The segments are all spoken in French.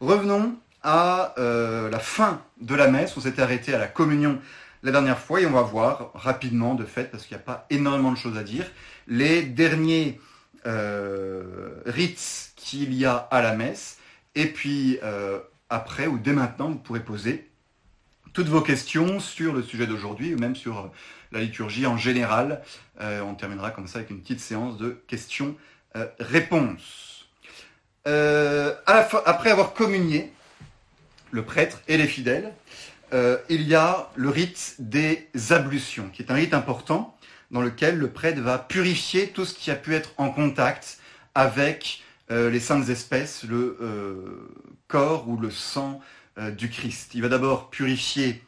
Revenons à euh, la fin de la messe. On s'était arrêté à la communion la dernière fois et on va voir rapidement, de fait, parce qu'il n'y a pas énormément de choses à dire, les derniers euh, rites qu'il y a à la messe. Et puis euh, après ou dès maintenant, vous pourrez poser toutes vos questions sur le sujet d'aujourd'hui ou même sur la liturgie en général. on terminera comme ça avec une petite séance de questions-réponses. Après avoir communié, le prêtre et les fidèles, euh, il y a le rite des ablutions, qui est un rite important dans lequel le prêtre va purifier tout ce qui a pu être en contact avec euh, les saintes espèces, le euh, corps ou le sang du Christ. Il va d'abord purifier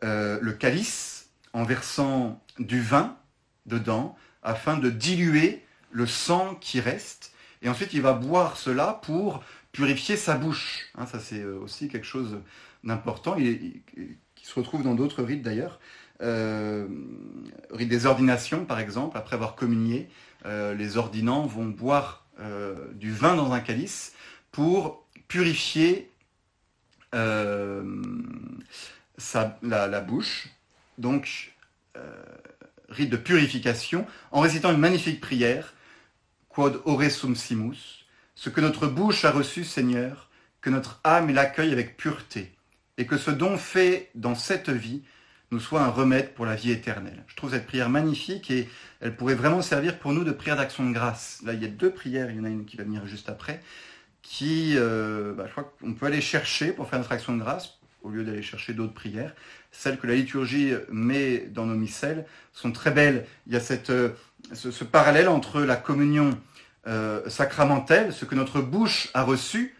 le calice en versant du vin dedans afin de diluer le sang qui reste. Et ensuite, il va boire cela pour purifier sa bouche. Hein, ça, c'est euh, aussi quelque chose d'important, qui se retrouve dans d'autres rites d'ailleurs. Euh, rite des ordinations, par exemple, après avoir communié, euh, les ordinants vont boire du vin dans un calice pour purifier la, la, bouche. Donc, rite de purification, en récitant une magnifique prière, Quod ore sum simus, ce que notre bouche a reçu, Seigneur, que notre âme l'accueille avec pureté, et que ce don fait dans cette vie nous soit un remède pour la vie éternelle. Je trouve cette prière magnifique et elle pourrait vraiment servir pour nous de prière d'action de grâce. Là, il y a deux prières, il y en a une qui va venir juste après, qui, euh, bah, je crois qu'on peut aller chercher pour faire notre action de grâce, au lieu d'aller chercher d'autres prières. Celles que la liturgie met dans nos missels sont très belles. Il y a cette, euh, ce parallèle entre la communion euh, sacramentelle, ce que notre bouche a reçu,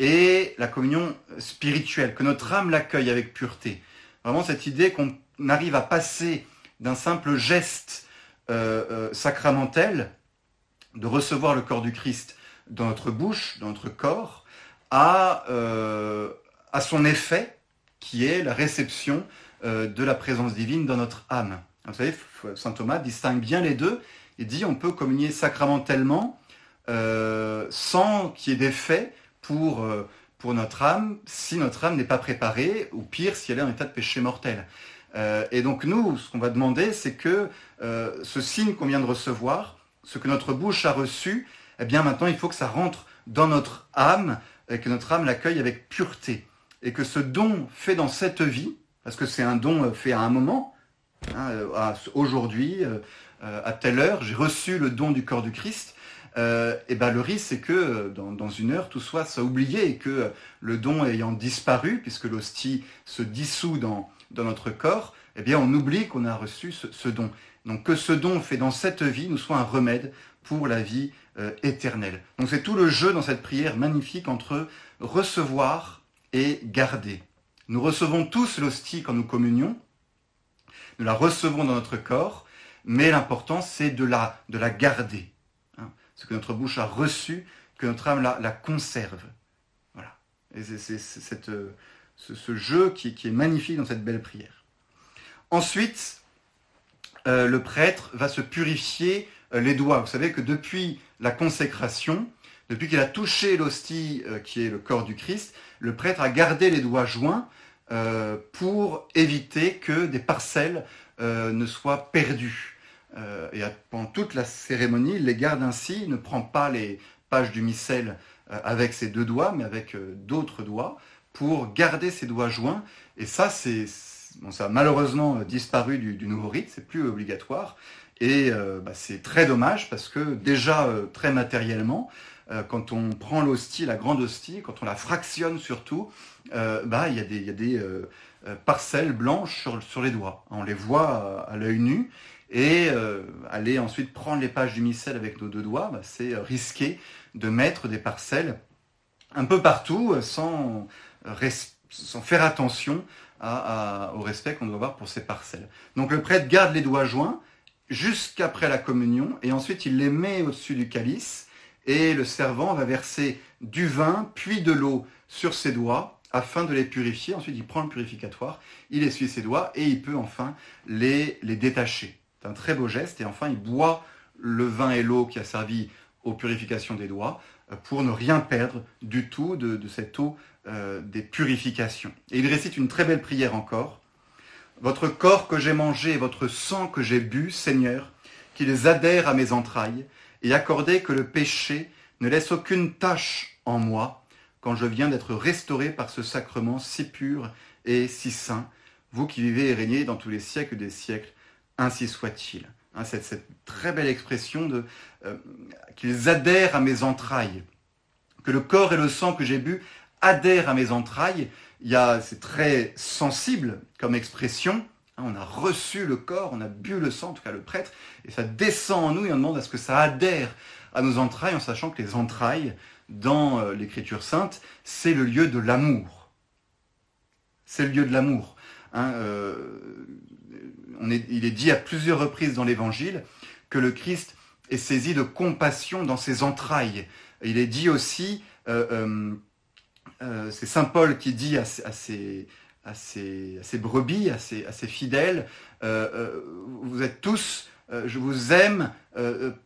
et la communion spirituelle, que notre âme l'accueille avec pureté. Vraiment cette idée qu'on arrive à passer d'un simple geste euh, euh, sacramentel, de recevoir le corps du Christ dans notre bouche, dans notre corps, à, à son effet, qui est la réception de la présence divine dans notre âme. Vous savez, saint Thomas distingue bien les deux il dit on peut communier sacramentellement euh, sans qu'il y ait d'effet pour, euh, pour notre âme si notre âme n'est pas préparée, ou pire, si elle est en état de péché mortel. Euh, et donc nous, ce qu'on va demander, c'est que ce signe qu'on vient de recevoir, ce que notre bouche a reçu, eh bien maintenant il faut que ça rentre dans notre âme et que notre âme l'accueille avec pureté. Et que ce don fait dans cette vie, parce que c'est un don fait à un moment, hein, aujourd'hui, euh, à telle heure, j'ai reçu le don du corps du Christ, euh, et ben le risque c'est que euh, dans, une heure tout soit, oublié et que le don ayant disparu, puisque l'hostie se dissout dans, dans notre corps, eh bien on oublie qu'on a reçu ce, don. Donc que ce don fait dans cette vie nous soit un remède pour la vie éternelle. Donc c'est tout le jeu dans cette prière magnifique entre recevoir et garder. Nous recevons tous l'hostie quand nous communions, nous la recevons dans notre corps, mais l'important c'est de la, de la garder. Hein. Ce que notre bouche a reçu, que notre âme la, conserve. Voilà. Et c'est euh, ce, jeu qui, est magnifique dans cette belle prière. Ensuite, euh, le prêtre va se purifier euh, les doigts. Vous savez que depuis la consécration, depuis qu'il a touché l'hostie qui est le corps du Christ, le prêtre a gardé les doigts joints pour éviter que des parcelles ne soient perdues. Euh, et pendant toute la cérémonie, il les garde ainsi, il ne prend pas les pages du missel euh, avec ses deux doigts, mais avec euh, d'autres doigts, pour garder ses doigts joints. Et ça, c'est, ça a malheureusement disparu du, nouveau rite, c'est plus obligatoire. Et bah, c'est très dommage parce que déjà très matériellement, quand on prend l'hostie, la grande hostie, quand on la fractionne surtout, bah, il y a des, a des parcelles blanches sur, les doigts. On les voit à l'œil nu et euh, aller ensuite prendre les pages du missel avec nos deux doigts, bah, c'est euh, risquer de mettre des parcelles un peu partout euh, sans faire attention au respect qu'on doit avoir pour ces parcelles. Donc le prêtre garde les doigts joints jusqu'après la communion et ensuite il les met au-dessus du calice et le servant va verser du vin puis de l'eau sur ses doigts afin de les purifier. Ensuite il prend le purificatoire, il essuie ses doigts et il peut enfin les, détacher. C'est un très beau geste. Et enfin, il boit le vin et l'eau qui a servi aux purifications des doigts pour ne rien perdre du tout de, cette eau des purifications. Et il récite une très belle prière encore. Votre corps que j'ai mangé et votre sang que j'ai bu, Seigneur, qu'ils adhèrent à mes entrailles, et accordez que le péché ne laisse aucune tache en moi quand je viens d'être restauré par ce sacrement si pur et si saint, vous qui vivez et régnez dans tous les siècles des siècles, ainsi soit-il. Hein, cette, très belle expression de euh, qu'ils adhèrent à mes entrailles, que le corps et le sang que j'ai bu adhèrent à mes entrailles. Il c'est très sensible comme expression. Hein, on a reçu le corps, on a bu le sang, en tout cas le prêtre, et ça descend en nous et on demande à ce que ça adhère à nos entrailles, en sachant que les entrailles, dans euh, l'Écriture sainte, c'est le lieu de l'amour. C'est le lieu de l'amour. Hein, euh, il est dit à plusieurs reprises dans l'Évangile que le Christ est saisi de compassion dans ses entrailles. Il est dit aussi, euh, c'est Saint Paul qui dit à, ses, brebis, à ses, fidèles, vous êtes tous, je vous aime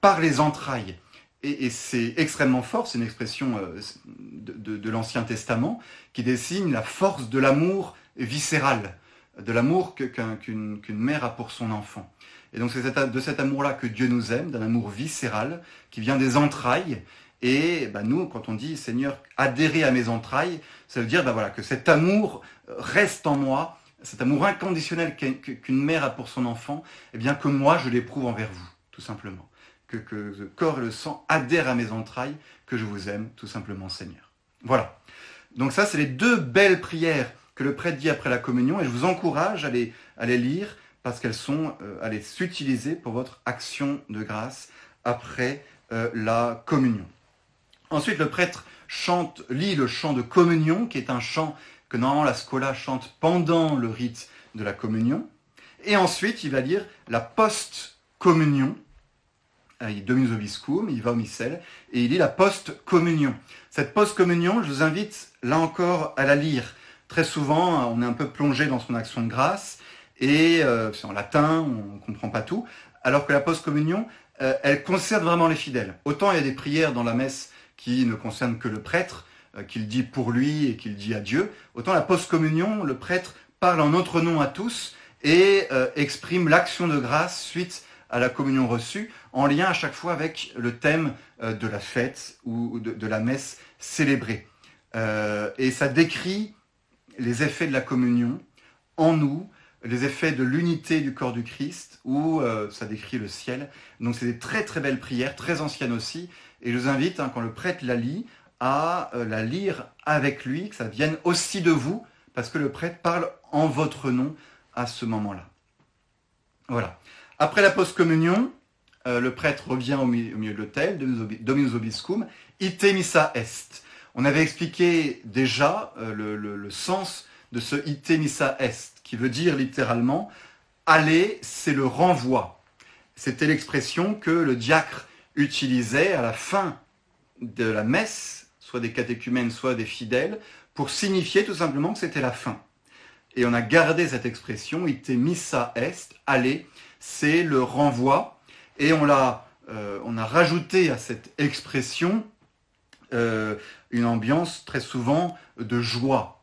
par les entrailles. Et, c'est extrêmement fort, c'est une expression de l'Ancien Testament qui dessine la force de l'amour viscéral de l'amour qu'une mère a pour son enfant. Et donc c'est de cet amour-là que Dieu nous aime, d'un amour viscéral qui vient des entrailles. Et bah, nous, quand on dit Seigneur, adhérer à mes entrailles, ça veut dire bah, que cet amour reste en moi, cet amour inconditionnel qu'une mère a pour son enfant, et eh bien que moi je l'éprouve envers vous, tout simplement. Que, le corps et le sang adhèrent à mes entrailles, que je vous aime, tout simplement Seigneur. Voilà. Donc ça, c'est les deux belles prières que le prêtre dit après la communion, et je vous encourage à les, lire parce qu'elles sont euh, à les s'utiliser pour votre action de grâce après euh, la communion. Ensuite, le prêtre chante, lit le chant de communion, qui est un chant que normalement la scola chante pendant le rite de la communion. Et ensuite, il va lire la post-communion, il Dominus Obiscum, il va au missel, et il lit la post-communion. Cette post-communion, je vous invite là encore à la lire très souvent, on est un peu plongé dans son action de grâce, et euh, c'est en latin, on ne comprend pas tout, alors que la post-communion, euh, elle concerne vraiment les fidèles. Autant il y a des prières dans la messe qui ne concernent que le prêtre, euh, qu'il dit pour lui et qu'il dit à Dieu, autant la post-communion, le prêtre parle en notre nom à tous et exprime l'action de grâce suite à la communion reçue, en lien à chaque fois avec le thème de la fête ou de, la messe célébrée. et ça décrit les effets de la communion en nous, les effets de l'unité du corps du Christ, où euh, ça décrit le ciel. Donc c'est des très très belles prières, très anciennes aussi, et je vous invite, hein, quand le prêtre la lit, à euh, la lire avec lui, que ça vienne aussi de vous, parce que le prêtre parle en votre nom à ce moment-là. Voilà. Après la post-communion, euh, le prêtre revient au, milieu de l'autel, Dominus Obiscum, ite missa est. On avait expliqué déjà euh, le, sens de ce ite missa est, qui veut dire littéralement aller, c'est le renvoi. C'était l'expression que le diacre utilisait à la fin de la messe, soit des catéchumènes, soit des fidèles, pour signifier tout simplement que c'était la fin. Et on a gardé cette expression, ite missa est, aller, c'est le renvoi. Et on, l'a, euh, on a rajouté à cette expression euh, une ambiance très souvent de joie.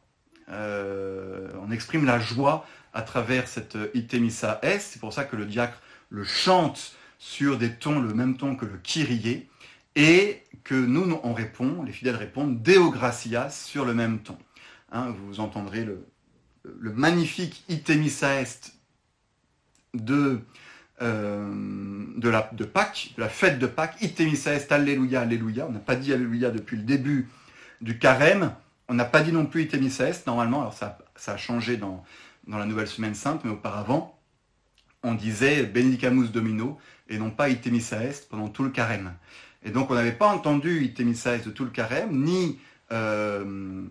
Euh, on exprime la joie à travers cette Itemissa S. C'est pour ça que le diacre le chante sur des tons, le même ton que le Kyrie, et que nous, on répond, les fidèles répondent Deo gratias sur le même ton. Hein, vous entendrez le, le magnifique Itemissa Est de euh, de, Pâques, de la fête de Pâques, Itemissa est Alléluia, Alléluia. On n'a pas dit Alléluia depuis le début du carême. On n'a pas dit non plus Itemissa est, normalement. Alors ça, a changé dans, la nouvelle semaine sainte, mais auparavant, on disait Benedicamus Domino et non pas Itemissa est pendant tout le carême. Et donc on n'avait pas entendu Itemissa est de tout le carême, ni, euh,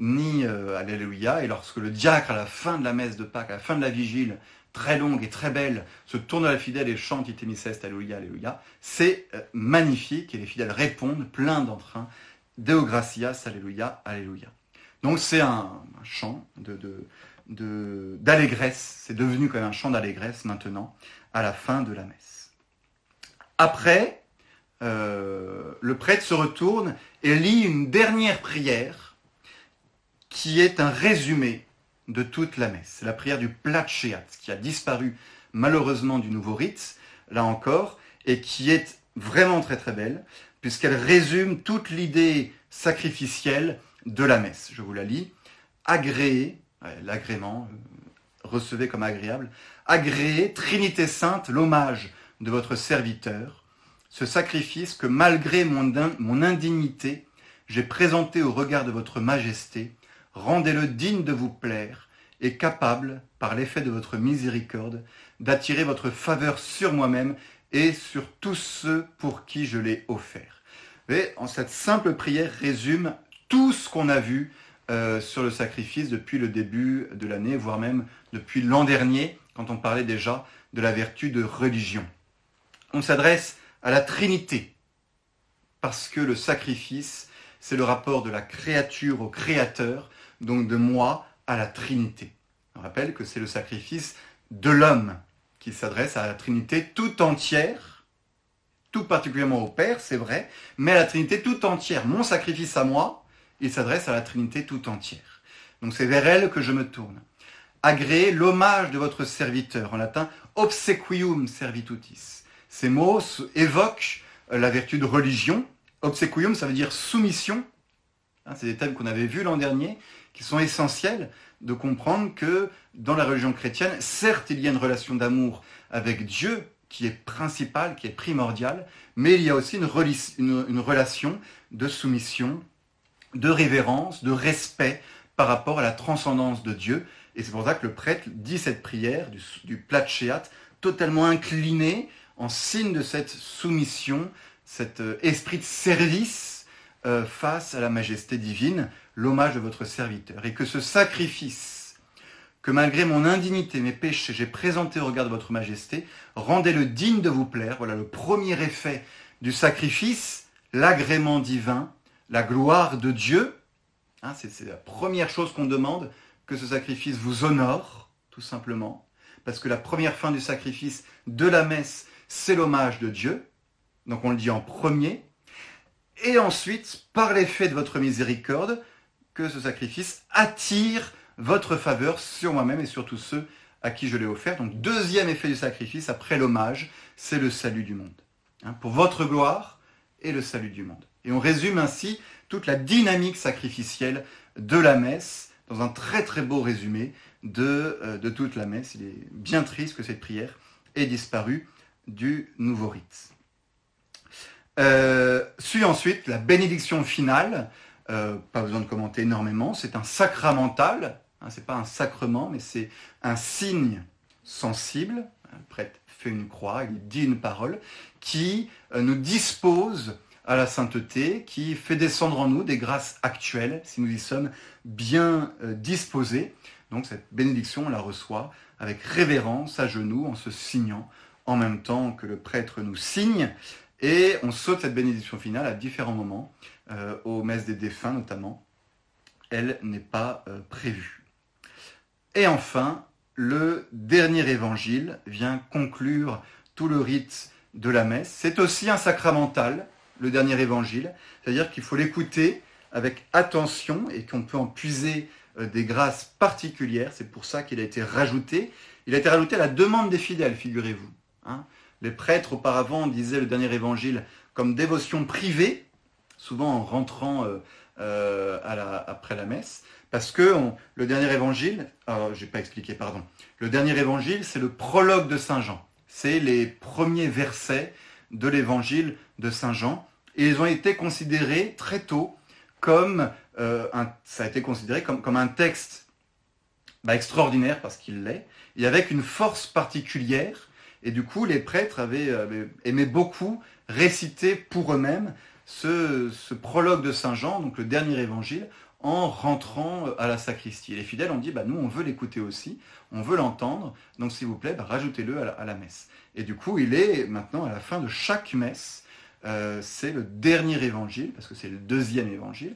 euh, Alléluia. Et lorsque le diacre, à la fin de la messe de Pâques, à la fin de la vigile, très longue et très belle, se tourne à la fidèle et chante Itemiceste, Alléluia, Alléluia. C'est euh, magnifique et les fidèles répondent plein d'entrain, Deo gratias, Alléluia, Alléluia. Donc c'est un, chant d'allégresse, c'est devenu quand même un chant d'allégresse maintenant, à la fin de la messe. Après, euh, le prêtre se retourne et lit une dernière prière qui est un résumé de toute la messe. C'est la prière du Platchéat, qui a disparu malheureusement du nouveau rite, là encore, et qui est vraiment très très belle, puisqu'elle résume toute l'idée sacrificielle de la messe. Je vous la lis. Agréé, l'agrément, euh, recevez comme agréable, agréé, Trinité Sainte, l'hommage de votre serviteur, ce sacrifice que malgré mon indignité, j'ai présenté au regard de votre majesté, rendez-le digne de vous plaire et capable, par l'effet de votre miséricorde, d'attirer votre faveur sur moi-même et sur tous ceux pour qui je l'ai offert. Et en cette simple prière résume tout ce qu'on a vu euh, sur le sacrifice depuis le début de l'année, voire même depuis l'an dernier, quand on parlait déjà de la vertu de religion. On s'adresse à la Trinité, parce que le sacrifice, c'est le rapport de la créature au Créateur, donc de moi à la Trinité. On rappelle que c'est le sacrifice de l'homme qui s'adresse à la Trinité tout entière, tout particulièrement au Père, c'est vrai, mais à la Trinité tout entière. Mon sacrifice à moi, il s'adresse à la Trinité tout entière. Donc c'est vers elle que je me tourne. Agréez l'hommage de votre serviteur, en latin obsequium servitutis. Ces mots évoquent euh, la vertu de religion. Obsequium, ça veut dire soumission. Hein, c'est des thèmes qu'on avait vus l'an dernier, qui sont essentiels de comprendre que dans la religion chrétienne, certes, il y a une relation d'amour avec Dieu qui est principale, qui est primordiale, mais il y a aussi une, relation de soumission, de révérence, de respect par rapport à la transcendance de Dieu. Et c'est pour ça que le prêtre dit cette prière du, du platchéat, totalement incliné en signe de cette soumission, cet euh, esprit de service euh, face à la majesté divine, l'hommage de votre serviteur. Et que ce sacrifice, que malgré mon indignité, mes péchés, j'ai présenté au regard de votre majesté, rendez-le digne de vous plaire. Voilà le premier effet du sacrifice, l'agrément divin, la gloire de Dieu. Hein, c'est la première chose qu'on demande, que ce sacrifice vous honore, tout simplement. Parce que la première fin du sacrifice de la messe, c'est l'hommage de Dieu. Donc on le dit en premier. Et ensuite, par l'effet de votre miséricorde, que ce sacrifice attire votre faveur sur moi-même et sur tous ceux à qui je l'ai offert. Donc deuxième effet du sacrifice, après l'hommage, c'est le salut du monde. Hein, pour votre gloire et le salut du monde. Et on résume ainsi toute la dynamique sacrificielle de la messe dans un très très beau résumé de, euh, de toute la messe. Il est bien triste que cette prière ait disparu du nouveau rite. Euh, suit ensuite la bénédiction finale, euh, pas besoin de commenter énormément, c'est un sacramental, hein, c'est pas un sacrement, mais c'est un signe sensible, le prêtre fait une croix, il dit une parole, qui euh, nous dispose à la sainteté, qui fait descendre en nous des grâces actuelles, si nous y sommes bien disposés. Donc cette bénédiction, on la reçoit avec révérence, à genoux, en se signant en même temps que le prêtre nous signe. Et on saute cette bénédiction finale à différents moments, euh, aux messes des défunts notamment. Elle n'est pas euh, prévue. Et enfin, le dernier évangile vient conclure tout le rite de la messe. C'est aussi un sacramental, le dernier évangile, c'est-à-dire qu'il faut l'écouter avec attention et qu'on peut en puiser euh, des grâces particulières. C'est pour ça qu'il a été rajouté. Il a été rajouté à la demande des fidèles, figurez-vous. Hein. Les prêtres auparavant disaient le dernier évangile comme dévotion privée, souvent en rentrant euh, euh, après la messe, parce que le dernier évangile, alors je n'ai pas expliqué, pardon, le dernier évangile, c'est le prologue de Saint Jean. C'est les premiers versets de l'évangile de Saint Jean, et ils ont été considérés très tôt comme euh, un, ça a été considéré comme, comme un texte bah, extraordinaire parce qu'il l'est, et avec une force particulière et du coup, les prêtres avaient, aimé beaucoup réciter pour eux-mêmes ce, prologue de Saint Jean, donc le dernier évangile, en rentrant à la sacristie. Et les fidèles ont dit, bah, nous, on veut l'écouter aussi, on veut l'entendre, donc s'il vous plaît, bah, rajoutez-le à, la messe. Et du coup, il est maintenant à la fin de chaque messe, euh, c'est le dernier évangile, parce que c'est le deuxième évangile,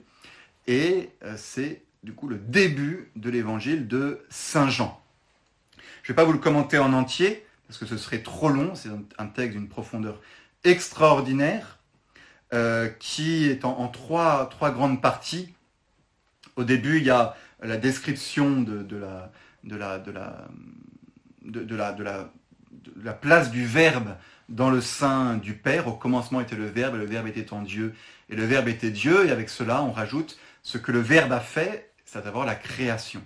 et euh, c'est du coup le début de l'évangile de Saint Jean. Je ne vais pas vous le commenter en entier, parce que ce serait trop long, c'est un texte d'une profondeur extraordinaire, qui est en, trois, grandes parties. Au début, il y a la description de, la, place du Verbe dans le sein du Père. Au commencement était le Verbe, et le Verbe était en Dieu, et le Verbe était Dieu. Et avec cela, on rajoute ce que le Verbe a fait, c'est d'abord la création.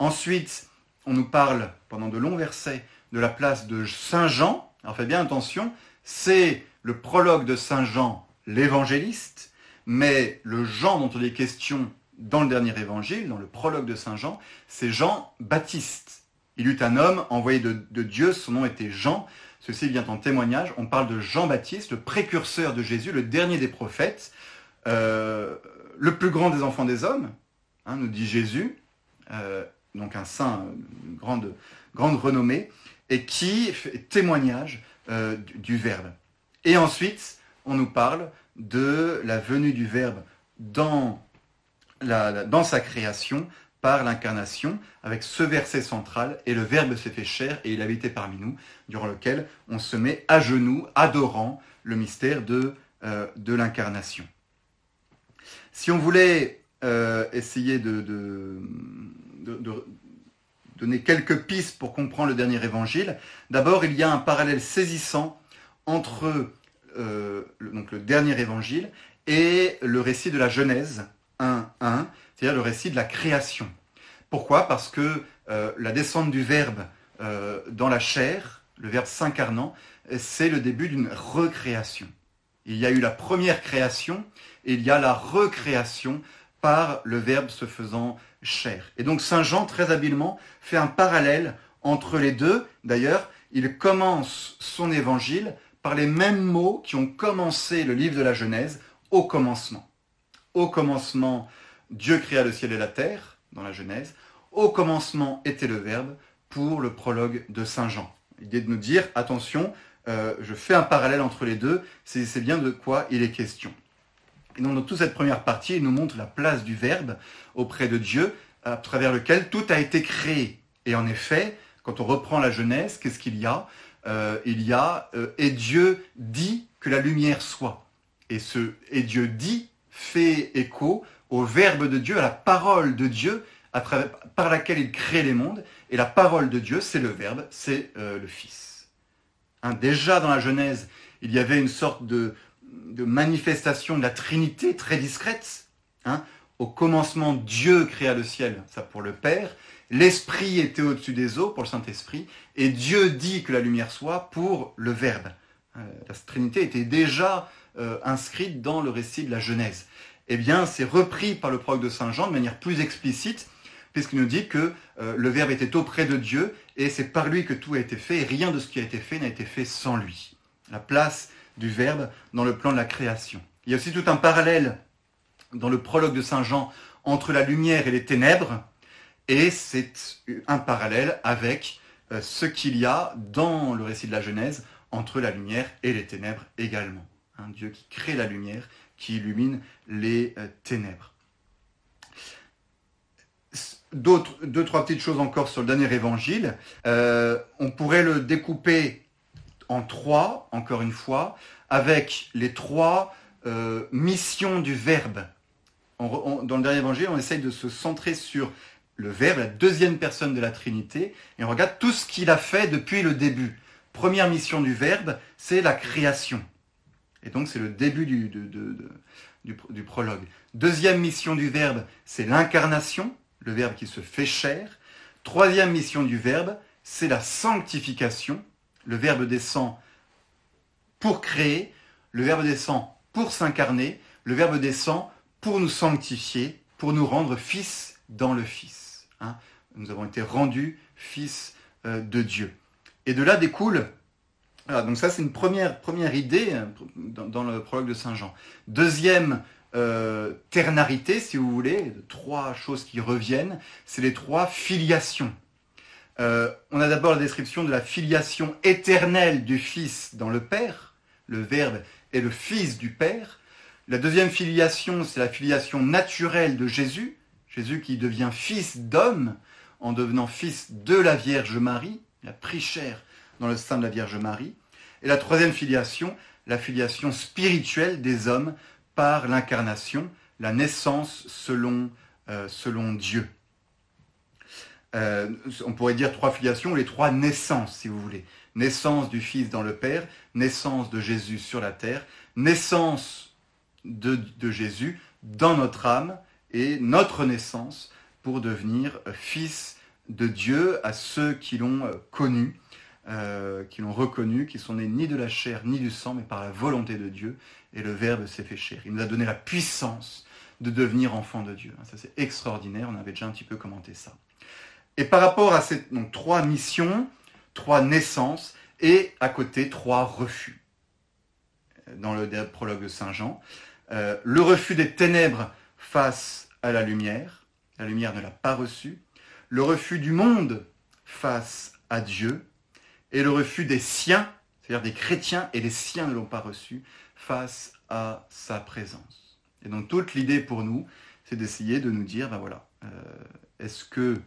Ensuite, on nous parle pendant de longs versets de la place de Saint Jean. Alors faites bien attention, c'est le prologue de Saint Jean, l'évangéliste, mais le Jean dont on est question dans le dernier évangile, dans le prologue de Saint Jean, c'est Jean Baptiste. Il eut un homme envoyé de, Dieu, son nom était Jean. Ceci vient en témoignage. On parle de Jean Baptiste, le précurseur de Jésus, le dernier des prophètes, euh, le plus grand des enfants des hommes, hein, nous dit Jésus, euh, donc un saint, une grande renommée, et qui fait témoignage euh, du, Verbe. Et ensuite, on nous parle de la venue du Verbe dans sa création par l'incarnation, avec ce verset central, et le Verbe s'est fait chair et il habitait parmi nous, durant lequel on se met à genoux, adorant le mystère de, euh, l'incarnation. Si on voulait euh, essayer de, donner quelques pistes pour comprendre le dernier évangile, d'abord il y a un parallèle saisissant entre euh, le dernier évangile et le récit de la Genèse, 1, 1, c'est-à-dire le récit de la création. Pourquoi? Parce que euh, la descente du Verbe euh, dans la chair, le Verbe s'incarnant, c'est le début d'une recréation. Il y a eu la première création et il y a la recréation par le Verbe se faisant Et donc Saint Jean, très habilement, fait un parallèle entre les deux. D'ailleurs, il commence son évangile par les mêmes mots qui ont commencé le livre de la Genèse au commencement. Au commencement, Dieu créa le ciel et la terre, dans la Genèse. Au commencement était le Verbe, pour le prologue de Saint Jean. L'idée de nous dire, attention, euh, je fais un parallèle entre les deux, c'est bien de quoi il est question. Dans toute cette première partie, il nous montre la place du Verbe auprès de Dieu, à travers lequel tout a été créé. Et en effet, quand on reprend la Genèse, qu'est-ce qu'il y a? Euh, Il y a euh, et Dieu dit que la lumière soit. Et ce et Dieu dit fait écho au Verbe de Dieu, à la parole de Dieu, par laquelle il crée les mondes. Et la parole de Dieu, c'est le Verbe, c'est euh, le Fils. Hein, déjà dans la Genèse, il y avait une sorte de, de manifestation de la Trinité très discrète. Hein. Au commencement, Dieu créa le ciel, ça pour le Père. L'Esprit était au-dessus des eaux pour le Saint-Esprit. Et Dieu dit que la lumière soit pour le Verbe. Euh, la Trinité était déjà euh, inscrite dans le récit de la Genèse. Eh bien, c'est repris par le prologue de Saint Jean de manière plus explicite, puisqu'il nous dit que euh, le Verbe était auprès de Dieu, et c'est par lui que tout a été fait, et rien de ce qui a été fait n'a été fait sans lui. La place du Verbe dans le plan de la création. Il y a aussi tout un parallèle dans le prologue de Saint Jean entre la lumière et les ténèbres, et c'est un parallèle avec euh, ce qu'il y a dans le récit de la Genèse entre la lumière et les ténèbres également un Dieu qui crée la lumière, qui illumine les euh, ténèbres. D'autres, deux, trois petites choses encore sur le dernier évangile. Euh, on pourrait le découper en trois, encore une fois, avec les trois euh, missions du Verbe. dans le dernier évangile, on essaye de se centrer sur le Verbe, la deuxième personne de la Trinité, et on regarde tout ce qu'il a fait depuis le début. Première mission du Verbe, c'est la création. Et donc c'est le début du, du, prologue. Deuxième mission du Verbe, c'est l'incarnation, le Verbe qui se fait chair. Troisième mission du Verbe, c'est la sanctification. Le Verbe descend pour créer, le Verbe descend pour s'incarner, le Verbe descend pour nous sanctifier, pour nous rendre fils dans le Fils. Hein. nous avons été rendus fils euh, de Dieu. Et de là découle donc ça c'est une première, idée euh, dans, le prologue de Saint Jean. Deuxième euh, ternarité, si vous voulez, trois choses qui reviennent, c'est les trois filiations. Euh, on a d'abord la description de la filiation éternelle du Fils dans le Père. Le Verbe est le Fils du Père. La deuxième filiation, c'est la filiation naturelle de Jésus. Jésus qui devient fils d'homme en devenant fils de la Vierge Marie. Il a pris chair dans le sein de la Vierge Marie. Et la troisième filiation, la filiation spirituelle des hommes par l'incarnation, la naissance selon, euh, selon Dieu. Euh, on pourrait dire trois filiations, les trois naissances, si vous voulez. Naissance du Fils dans le Père, naissance de Jésus sur la terre, naissance de, Jésus dans notre âme et notre naissance pour devenir fils de Dieu à ceux qui l'ont euh, connu, euh, qui l'ont reconnu, qui sont nés ni de la chair ni du sang, mais par la volonté de Dieu, et le Verbe s'est fait chair. Il nous a donné la puissance de devenir enfant de Dieu. Ça c'est extraordinaire, on avait déjà un petit peu commenté ça. Et par rapport à ces donc, trois missions, trois naissances, et à côté trois refus. Dans le prologue de Saint Jean, euh, le refus des ténèbres face à la lumière, la lumière ne l'a pas reçu, le refus du monde face à Dieu, et le refus des siens, c'est-à-dire des chrétiens et les siens ne l'ont pas reçu, face à sa présence. Et donc toute l'idée pour nous, c'est d'essayer de nous dire, ben voilà, euh, est-ce que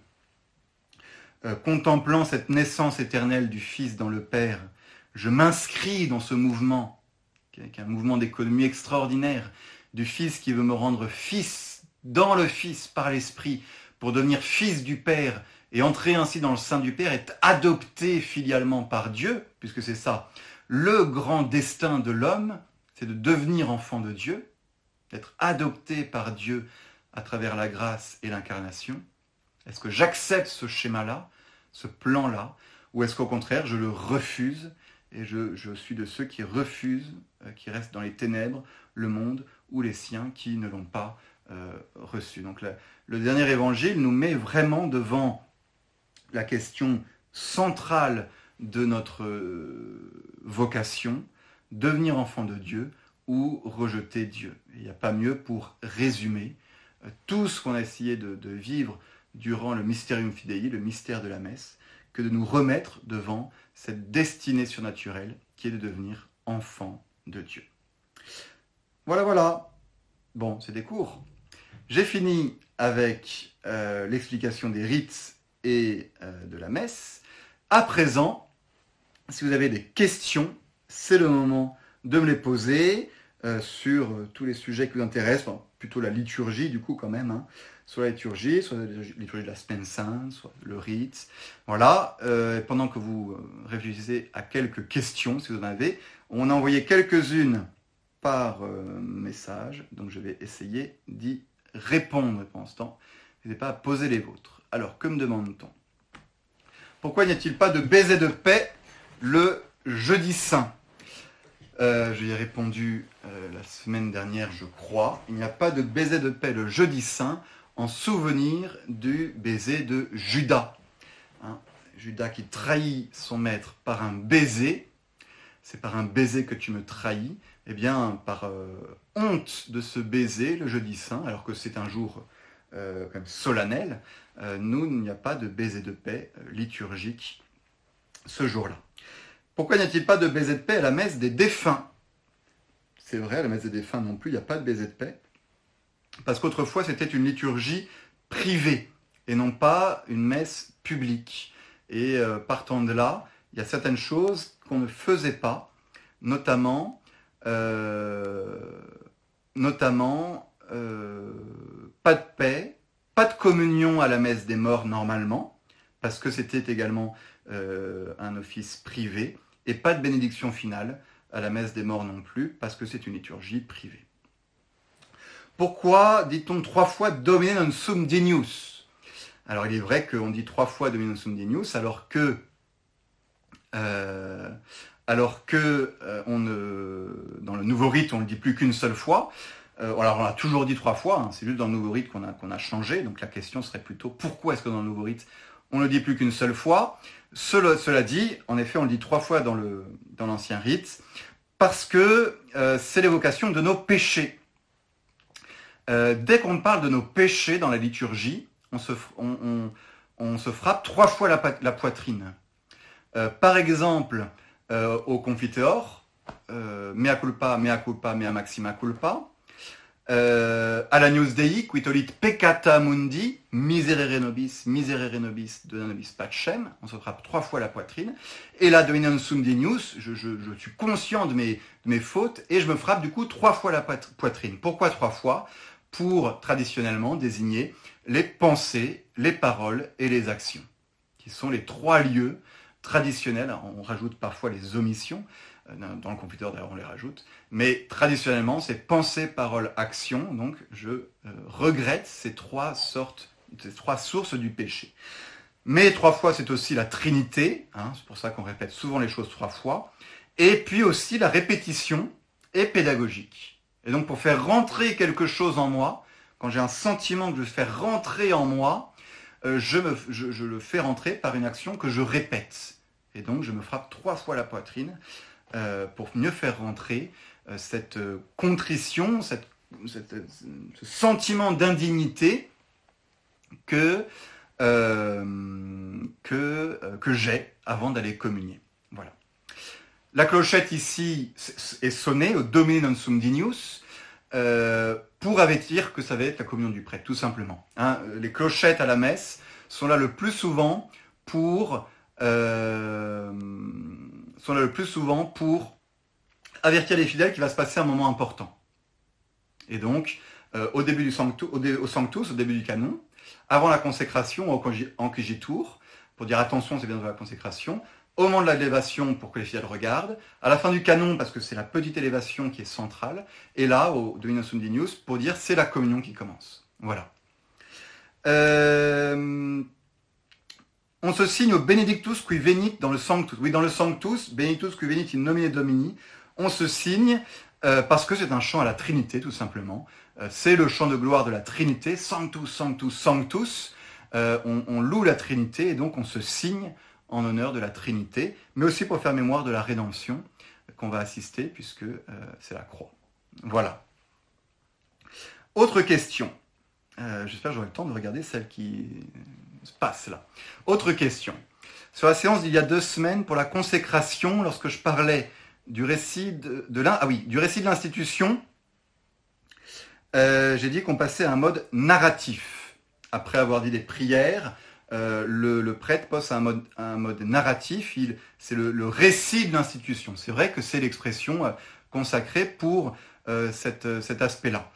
euh, contemplant cette naissance éternelle du Fils dans le Père, je m'inscris dans ce mouvement, qui est un mouvement d'économie extraordinaire, du Fils qui veut me rendre fils dans le Fils par l'Esprit, pour devenir fils du Père et entrer ainsi dans le sein du Père, être adopté filialement par Dieu, puisque c'est ça, le grand destin de l'homme, c'est de devenir enfant de Dieu, d'être adopté par Dieu à travers la grâce et l'incarnation. Est-ce que j'accepte ce schéma-là, ce plan-là, ou est-ce qu'au contraire, je le refuse et je, suis de ceux qui refusent, euh, qui restent dans les ténèbres, le monde ou les siens qui ne l'ont pas euh, reçu. Donc le dernier évangile nous met vraiment devant la question centrale de notre euh, vocation, devenir enfant de Dieu ou rejeter Dieu. Il n'y a pas mieux pour résumer tout ce qu'on a essayé de, de vivre durant le Mysterium Fidei, le mystère de la messe, que de nous remettre devant cette destinée surnaturelle qui est de devenir enfant de Dieu. Voilà, voilà. Bon, c'est des cours. J'ai fini avec euh, l'explication des rites et euh, de la messe. À présent, si vous avez des questions, c'est le moment de me les poser euh, sur tous les sujets qui vous intéressent, plutôt la liturgie du coup quand même, hein soit la liturgie, soit la liturgie de la semaine sainte, soit le rite. Voilà, euh, pendant que vous euh, réfléchissez à quelques questions, si vous en avez, on a envoyé quelques-unes par euh, message, donc je vais essayer d'y répondre pendant ce temps. N'hésitez pas à poser les vôtres. Alors, que me demande-t-on? Pourquoi n'y a-t-il pas de baiser de paix le jeudi saint? Euh, ai répondu la semaine dernière, je crois. Il n'y a pas de baiser de paix le jeudi saint en souvenir du baiser de Judas. Hein, Judas qui trahit son maître par un baiser, c'est par un baiser que tu me trahis, eh bien par euh, honte de ce baiser le jeudi saint, alors que c'est un jour euh, solennel, euh, nous, il n'y a pas de baiser de paix liturgique ce jour-là. Pourquoi n'y a-t-il pas de baiser de paix à la messe des défunts? C'est vrai, à la messe des défunts non plus, il n'y a pas de baiser de paix. Parce qu'autrefois, c'était une liturgie privée et non pas une messe publique. Et euh, partant de là, il y a certaines choses qu'on ne faisait pas, notamment, euh, euh, pas de paix, pas de communion à la messe des morts normalement, parce que c'était également un office privé, et pas de bénédiction finale à la messe des morts non plus, parce que c'est une liturgie privée. Pourquoi dit-on trois fois Domine sum Alors il est vrai qu'on dit trois fois Domine sum alors que, euh, euh, dans le nouveau rite on ne le dit plus qu'une seule fois. Euh, alors on l'a toujours dit trois fois, hein, c'est juste dans le nouveau rite qu'on a, changé. Donc la question serait plutôt pourquoi est-ce que dans le nouveau rite on ne le dit plus qu'une seule fois? Cela, dit, en effet on le dit trois fois dans l'ancien rite, parce que c'est l'évocation de nos péchés. Euh, dès qu'on parle de nos péchés dans la liturgie, on se, frappe trois fois la, poitrine. Euh, par exemple, euh, au confiteor, mea culpa, mea culpa, mea maxima culpa. euh, Alanius Dei, quitolit peccata mundi, miserere nobis, miserere nobis, de nobis pacem, on se frappe trois fois la poitrine, et la dominum sundinius, je, je, je, suis conscient de mes fautes, et je me frappe du coup trois fois la poitrine. Pourquoi trois fois? Pour traditionnellement désigner les pensées, les paroles et les actions, qui sont les trois lieux traditionnels, on rajoute parfois les omissions, euh, dans le computer d'ailleurs on les rajoute, mais traditionnellement c'est pensée, parole, action, donc je euh, regrette ces trois sortes, ces trois sources du péché. Mais trois fois c'est aussi la Trinité, hein, c'est pour ça qu'on répète souvent les choses trois fois, et puis aussi la répétition est pédagogique. Et donc pour faire rentrer quelque chose en moi, quand j'ai un sentiment que je veux faire rentrer en moi, euh, je, le fais rentrer par une action que je répète. Et donc je me frappe trois fois la poitrine euh, pour mieux faire rentrer euh, cette contrition, cette, ce sentiment d'indignité que, que, que j'ai avant d'aller communier. La clochette ici est sonnée au Domine non sum dinius pour avertir que ça va être la communion du prêtre, tout simplement. Hein. les clochettes à la messe sont là le plus souvent pour sont là le plus souvent pour avertir les fidèles qu'il va se passer un moment important. Et donc, euh, au début du sanctus, au, début du canon, avant la consécration, au tour, pour dire attention, c'est bien de la consécration, au moment de l'élévation pour que les fidèles regardent, à la fin du canon parce que c'est la petite élévation qui est centrale, et là, au Dominus Undinius, pour dire c'est la communion qui commence. Voilà. Euh, on se signe au Benedictus qui venit dans le Sanctus. Oui, dans le Sanctus, Benedictus qui venit in nomine Domini, on se signe euh, parce que c'est un chant à la Trinité, tout simplement. Euh, c'est le chant de gloire de la Trinité, Sanctus, Sanctus, Sanctus. On, loue la Trinité et donc on se signe en honneur de la Trinité, mais aussi pour faire mémoire de la rédemption qu'on va assister, puisque c'est la croix. Voilà. Autre question. J'espère que j'aurai le temps de regarder celle qui se passe là. Autre question. Sur la séance d'il y a deux semaines pour la consécration, lorsque je parlais du récit de, ah l'institution, euh, j'ai dit qu'on passait à un mode narratif. Après avoir dit des prières, euh, le, prêtre passe un mode, narratif. C'est le, récit de l'institution. C'est vrai que c'est l'expression euh, consacrée pour cet aspect-là.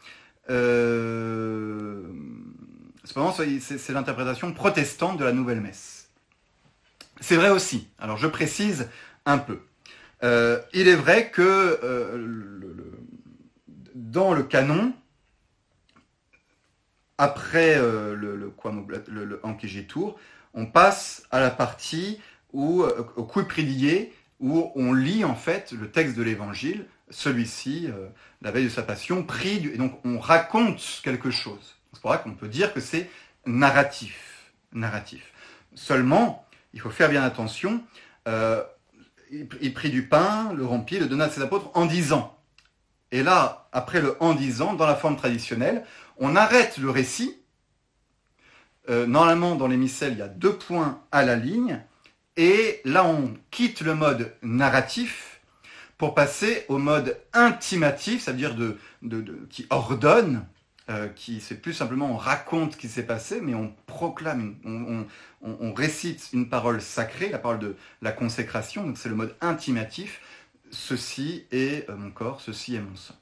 Cependant, c'est l'interprétation protestante de la nouvelle messe. C'est vrai aussi. Alors je précise un peu. Euh, il est vrai que euh, dans le canon, après euh, le, le, le, tour, on passe à la partie où, au coup pridier, où on lit en fait le texte de l'évangile, celui-ci, la veille de sa passion, pris, et donc on raconte quelque chose. C'est pour ça qu'on peut dire que c'est narratif. Narratif. Seulement, il faut faire bien attention. Euh, il, prit du pain, le rompit, le donna à ses apôtres en disant. Et là, après le en disant, dans la forme traditionnelle, on arrête le récit. Euh, normalement, dans les il y a deux points à la ligne. Et là, on quitte le mode narratif pour passer au mode intimatif, c'est-à-dire qui ordonne, euh, qui c'est plus simplement on raconte ce qui s'est passé, mais on proclame, on, récite une parole sacrée, la parole de la consécration, donc c'est le mode intimatif, ceci est euh, mon corps, ceci est mon sang.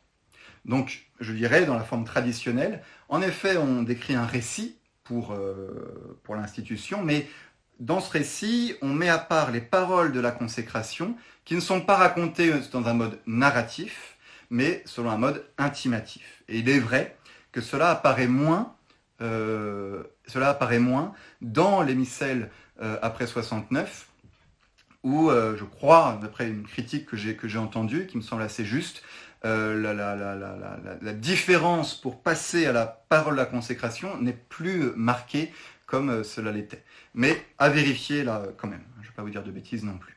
Donc je dirais dans la forme traditionnelle, en effet on décrit un récit pour, euh, pour l'institution, mais dans ce récit, on met à part les paroles de la consécration qui ne sont pas racontées dans un mode narratif, mais selon un mode intimatif. Et il est vrai que cela apparaît moins, euh, apparaît moins dans les missels euh, après 69, où je crois, d'après une critique que j'ai que j'ai entendue, qui me semble assez juste, la, la, différence pour passer à la parole de la consécration n'est plus marquée comme cela l'était. Mais à vérifier là quand même. Je ne vais pas vous dire de bêtises non plus.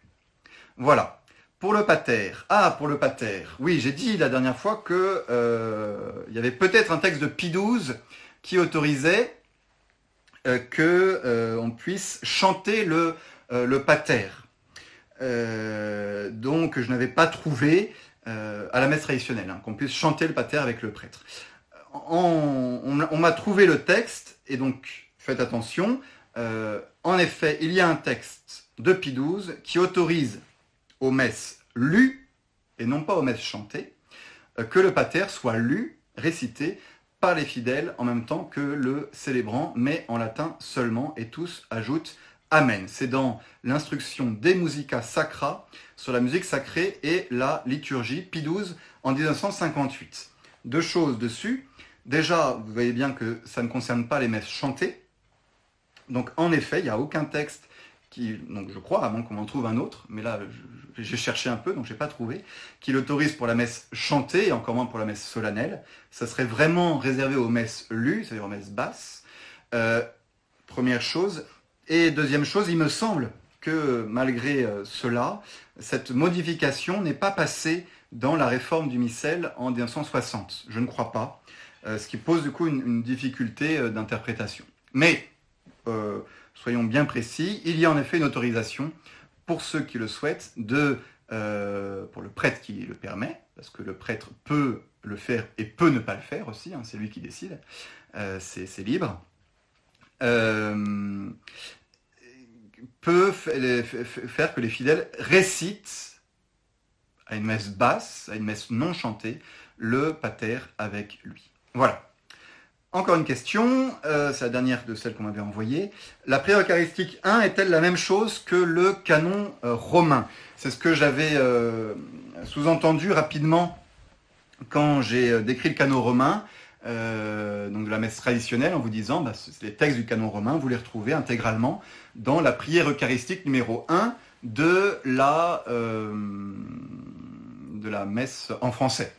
Voilà. Pour le pater. Ah, pour le pater. Oui, j'ai dit la dernière fois que euh, il y avait peut-être un texte de Pie XII qui autorisait euh, que euh, on puisse chanter le pater. donc, je n'avais pas trouvé à la messe traditionnelle hein, qu'on puisse chanter le pater avec le prêtre. on, m'a trouvé le texte, et donc faites attention. Euh, en effet, il y a un texte de Pie XII qui autorise aux messes lues, et non pas aux messes chantées, euh, que le pater soit lu, récité par les fidèles en même temps que le célébrant, mais en latin seulement, et tous ajoutent Amen. C'est dans l'instruction des Musica Sacra sur la musique sacrée et la liturgie, Pie XII en 1958. Deux choses dessus. Déjà, vous voyez bien que ça ne concerne pas les messes chantées. Donc en effet, il n'y a aucun texte qui, donc je crois, moins qu'on en trouve un autre, mais là j'ai cherché un peu, donc je n'ai pas trouvé, qui l'autorise pour la messe chantée et encore moins pour la messe solennelle. Ça serait vraiment réservé aux messes lues, c'est-à-dire aux messes basses. Euh, première chose. Et deuxième chose, il me semble que malgré euh, cela, cette modification n'est pas passée dans la réforme du missel en 1960. Je ne crois pas, euh, ce qui pose du coup une, difficulté euh, d'interprétation. Mais, soyons bien précis, il y a en effet une autorisation pour ceux qui le souhaitent, de, pour le prêtre qui le permet, parce que le prêtre peut le faire et peut ne pas le faire aussi, hein, c'est lui qui décide, c'est libre peut faire que les fidèles récitent à une messe basse, à une messe non chantée, le pater avec lui. Voilà. Encore une question, euh, c'est la dernière de celle qu'on m'avait envoyée. La prière eucharistique 1 est-elle la même chose que le canon euh, romain? C'est ce que j'avais euh, sous-entendu rapidement quand j'ai décrit le canon romain. Euh, donc de la messe traditionnelle en vous disant bah, les textes du canon romain, vous les retrouvez intégralement dans la prière eucharistique numéro 1 de la, euh, de la messe en français.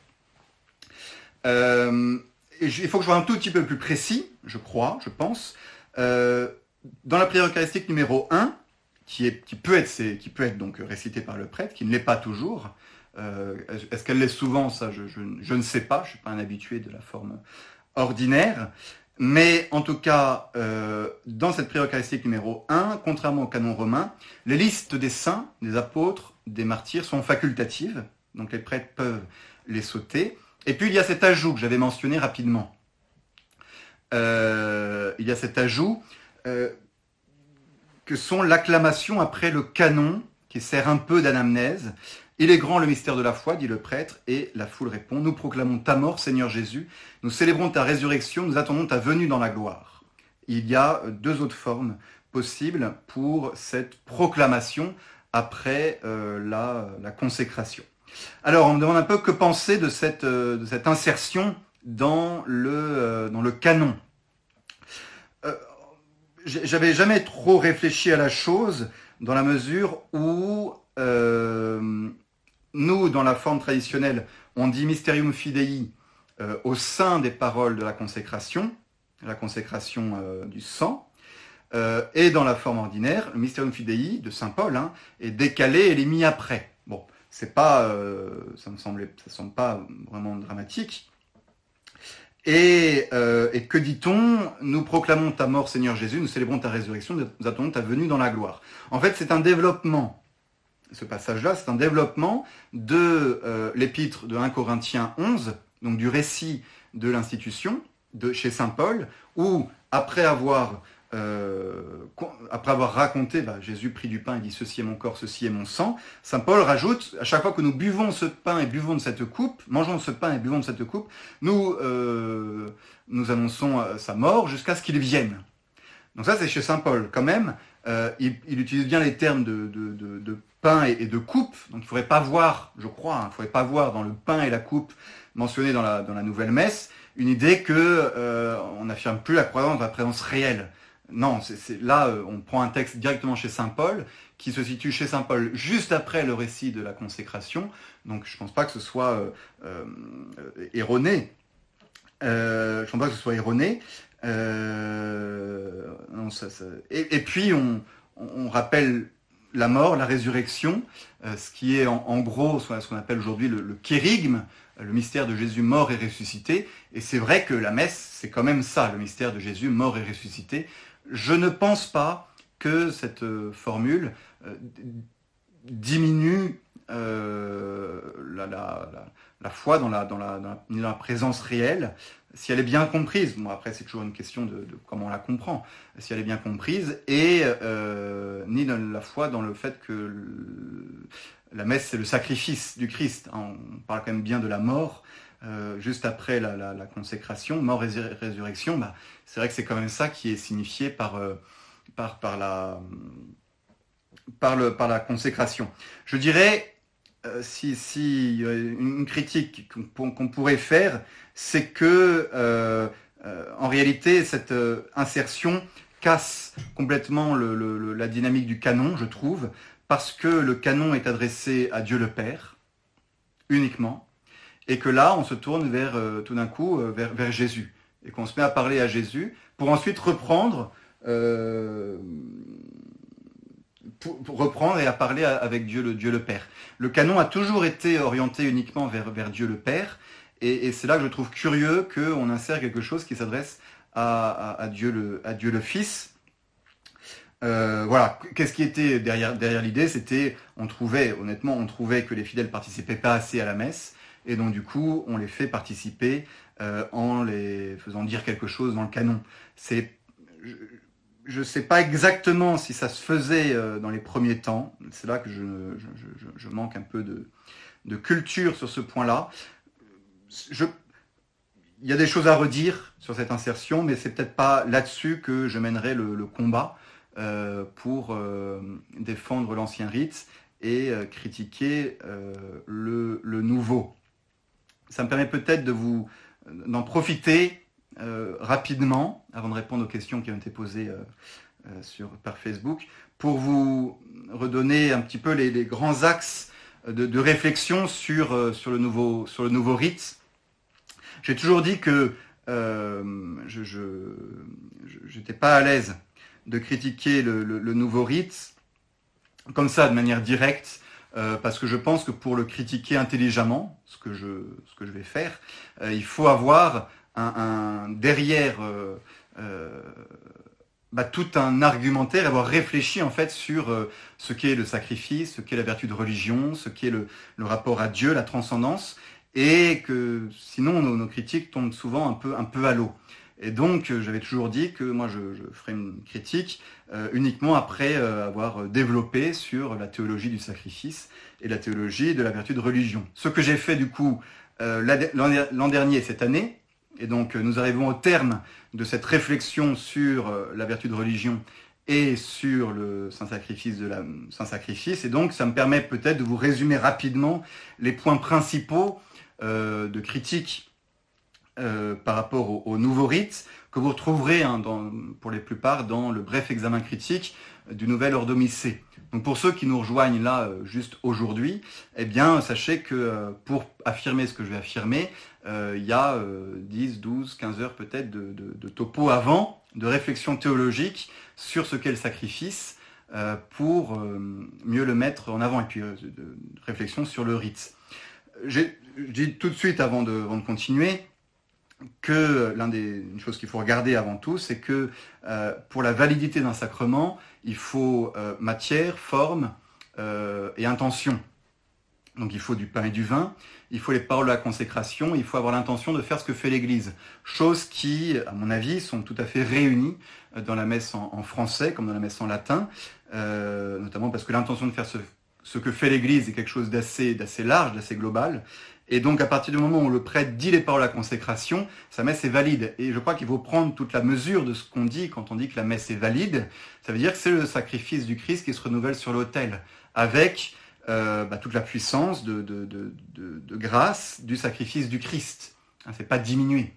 Euh, il faut que je sois un tout petit peu plus précis, je crois, je pense. dans la prière eucharistique numéro 1, qui, est, qui, peut, être, qui peut être donc récitée par le prêtre, qui ne l'est pas toujours, euh, est-ce qu'elle l'est souvent? Ça, je, ne sais pas. Je ne suis pas un habitué de la forme ordinaire. Mais en tout cas, euh, dans cette prière eucharistique numéro 1, contrairement au canon romain, les listes des saints, des apôtres, des martyrs sont facultatives. Donc les prêtres peuvent les sauter. Et puis il y a cet ajout que j'avais mentionné rapidement. Euh, il y a cet ajout que sont l'acclamation après le canon, qui sert un peu d'anamnèse, il est grand le mystère de la foi, dit le prêtre, et la foule répond, nous proclamons ta mort, Seigneur Jésus, nous célébrons ta résurrection, nous attendons ta venue dans la gloire. Il y a deux autres formes possibles pour cette proclamation après euh, la, consécration. Alors, on me demande un peu que penser de cette, euh, insertion euh, dans le canon. J'avais jamais trop réfléchi à la chose dans la mesure où nous, dans la forme traditionnelle, on dit Mysterium Fidei euh, au sein des paroles de la consécration, la consécration euh, du sang. Euh, et dans la forme ordinaire, le Mysterium Fidei de Saint Paul hein, est décalé et est mis après. Bon, c'est pas, ça me semble, ça semble pas vraiment dramatique. Et que dit-on? Nous proclamons ta mort, Seigneur Jésus, nous célébrons ta résurrection, nous attendons ta venue dans la gloire. En fait, c'est un développement ce passage-là, c'est un développement de euh, l'épître de 1 Corinthiens 11, donc du récit de l'institution de chez saint Paul, où après avoir euh, après avoir raconté, bah, Jésus prit du pain et dit ceci est mon corps, ceci est mon sang, saint Paul rajoute à chaque fois que nous buvons ce pain et buvons de cette coupe, mangeons ce pain et buvons de cette coupe, nous euh, nous annonçons sa mort jusqu'à ce qu'il vienne. Donc ça c'est chez saint Paul quand même. il, utilise bien les termes de, de et, de coupe. Donc il ne faudrait pas voir, je crois, hein, il ne faudrait pas voir dans le pain et la coupe mentionnés dans la, dans la nouvelle messe une idée que euh, on n'affirme plus la croyance de la présence réelle. Non, c'est là euh, on prend un texte directement chez saint Paul qui se situe chez saint Paul juste après le récit de la consécration. Donc je ne pense pas que ce soit euh, erroné. je ne pense pas que ce soit erroné. Ça, et, puis on, on rappelle la mort, la résurrection, euh, ce qui est en, gros ce qu'on appelle aujourd'hui le, kérigme, le mystère de Jésus mort et ressuscité. Et c'est vrai que la messe, c'est quand même ça, le mystère de Jésus mort et ressuscité. Je ne pense pas que cette euh, formule euh, diminue la, foi dans la, dans, la, présence réelle, si elle est bien comprise, bon après c'est toujours une question de, comment on la comprend, si elle est bien comprise, et ni dans la foi dans le fait que la messe c'est le sacrifice du Christ. Hein. on parle quand même bien de la mort, euh, juste après la, consécration, mort et résurrection, bah, c'est vrai que c'est quand même ça qui est signifié par, euh, par, la, par la consécration. Je dirais, euh, si, une critique qu'on pourrait faire, c'est que en réalité, cette insertion casse complètement la dynamique du canon, je trouve, parce que le canon est adressé à Dieu le Père, uniquement, et que là, on se tourne vers, euh, tout d'un coup, euh, vers, Jésus, et qu'on se met à parler à Jésus, pour ensuite reprendre, euh, reprendre et à parler avec Dieu le, Père. Le canon a toujours été orienté uniquement vers, Dieu le Père, et, c'est là que je trouve curieux qu'on insère quelque chose qui s'adresse à, Dieu le, Fils. voilà, qu'est-ce qui était derrière, derrière l'idée? C'était, on trouvait, honnêtement, on trouvait que les fidèles participaient pas assez à la messe, et donc du coup on les fait participer euh, en les faisant dire quelque chose dans le canon. C'est je ne sais pas exactement si ça se faisait euh, dans les premiers temps. C'est là que je, manque un peu de, culture sur ce point-là. il y a des choses à redire sur cette insertion, mais c'est peut-être pas là-dessus que je mènerai le, combat euh, pour défendre l'ancien rite et critiquer le, le, nouveau ça me permet peut-être de vous d'en profiter euh, rapidement, avant de répondre aux questions qui ont été posées euh, euh, sur, par Facebook, pour vous redonner un petit peu les, grands axes de, réflexion sur, sur, le nouveau, sur le nouveau rite. J'ai toujours dit que je n'étais pas à l'aise de critiquer le, nouveau rite comme ça, de manière directe, parce que je pense que pour le critiquer intelligemment, ce que je, ce que je vais faire, il faut avoir un, derrière euh, bah, tout un argumentaire, avoir réfléchi en fait sur ce qu'est le sacrifice, ce qu'est la vertu de religion, ce qu'est le, le, rapport à Dieu, la transcendance, et que sinon nos, critiques tombent souvent un peu, un peu à l'eau. Et donc, euh, j'avais toujours dit que moi, je, je ferais une critique euh, uniquement après euh, avoir développé sur la théologie du sacrifice et la théologie de la vertu de religion. Ce que j'ai fait du coup l'an dernier, cette année, et donc nous arrivons au terme de cette réflexion sur la vertu de religion et sur le Saint-Sacrifice de la. Et donc, ça me permet peut-être de vous résumer rapidement les points principaux de critique euh, par rapport au, nouveau rite que vous retrouverez hein, pour les plupart dans le bref examen critique du nouvel ordomicée. Donc pour ceux qui nous rejoignent là euh, juste aujourd'hui, eh bien sachez que euh, pour affirmer ce que je vais affirmer, il y a 10, 12, 15 heures peut-être de, topo avant, de réflexion théologique sur ce qu'est le sacrifice pour mieux le mettre en avant et puis de, réflexion sur le rite. J'ai dit tout de suite avant de, continuer, que l'un des une chose qu'il faut regarder avant tout, c'est que euh, pour la validité d'un sacrement, il faut euh, matière, forme euh, et intention. Donc il faut du pain et du vin, il faut les paroles de la consécration, il faut avoir l'intention de faire ce que fait l'Église. Choses qui, à mon avis, sont tout à fait réunies dans la messe en, français comme dans la messe en latin, notamment parce que l'intention de faire ce, ce que fait l'Église est quelque chose d'assez large, d'assez global, et donc, à partir du moment où le prêtre dit les paroles à la consécration, sa messe est valide. Et je crois qu'il faut prendre toute la mesure de ce qu'on dit quand on dit que la messe est valide. Ça veut dire que c'est le sacrifice du Christ qui se renouvelle sur l'autel, avec euh, bah, toute la puissance de, grâce du sacrifice du Christ. Hein, c'est pas diminué.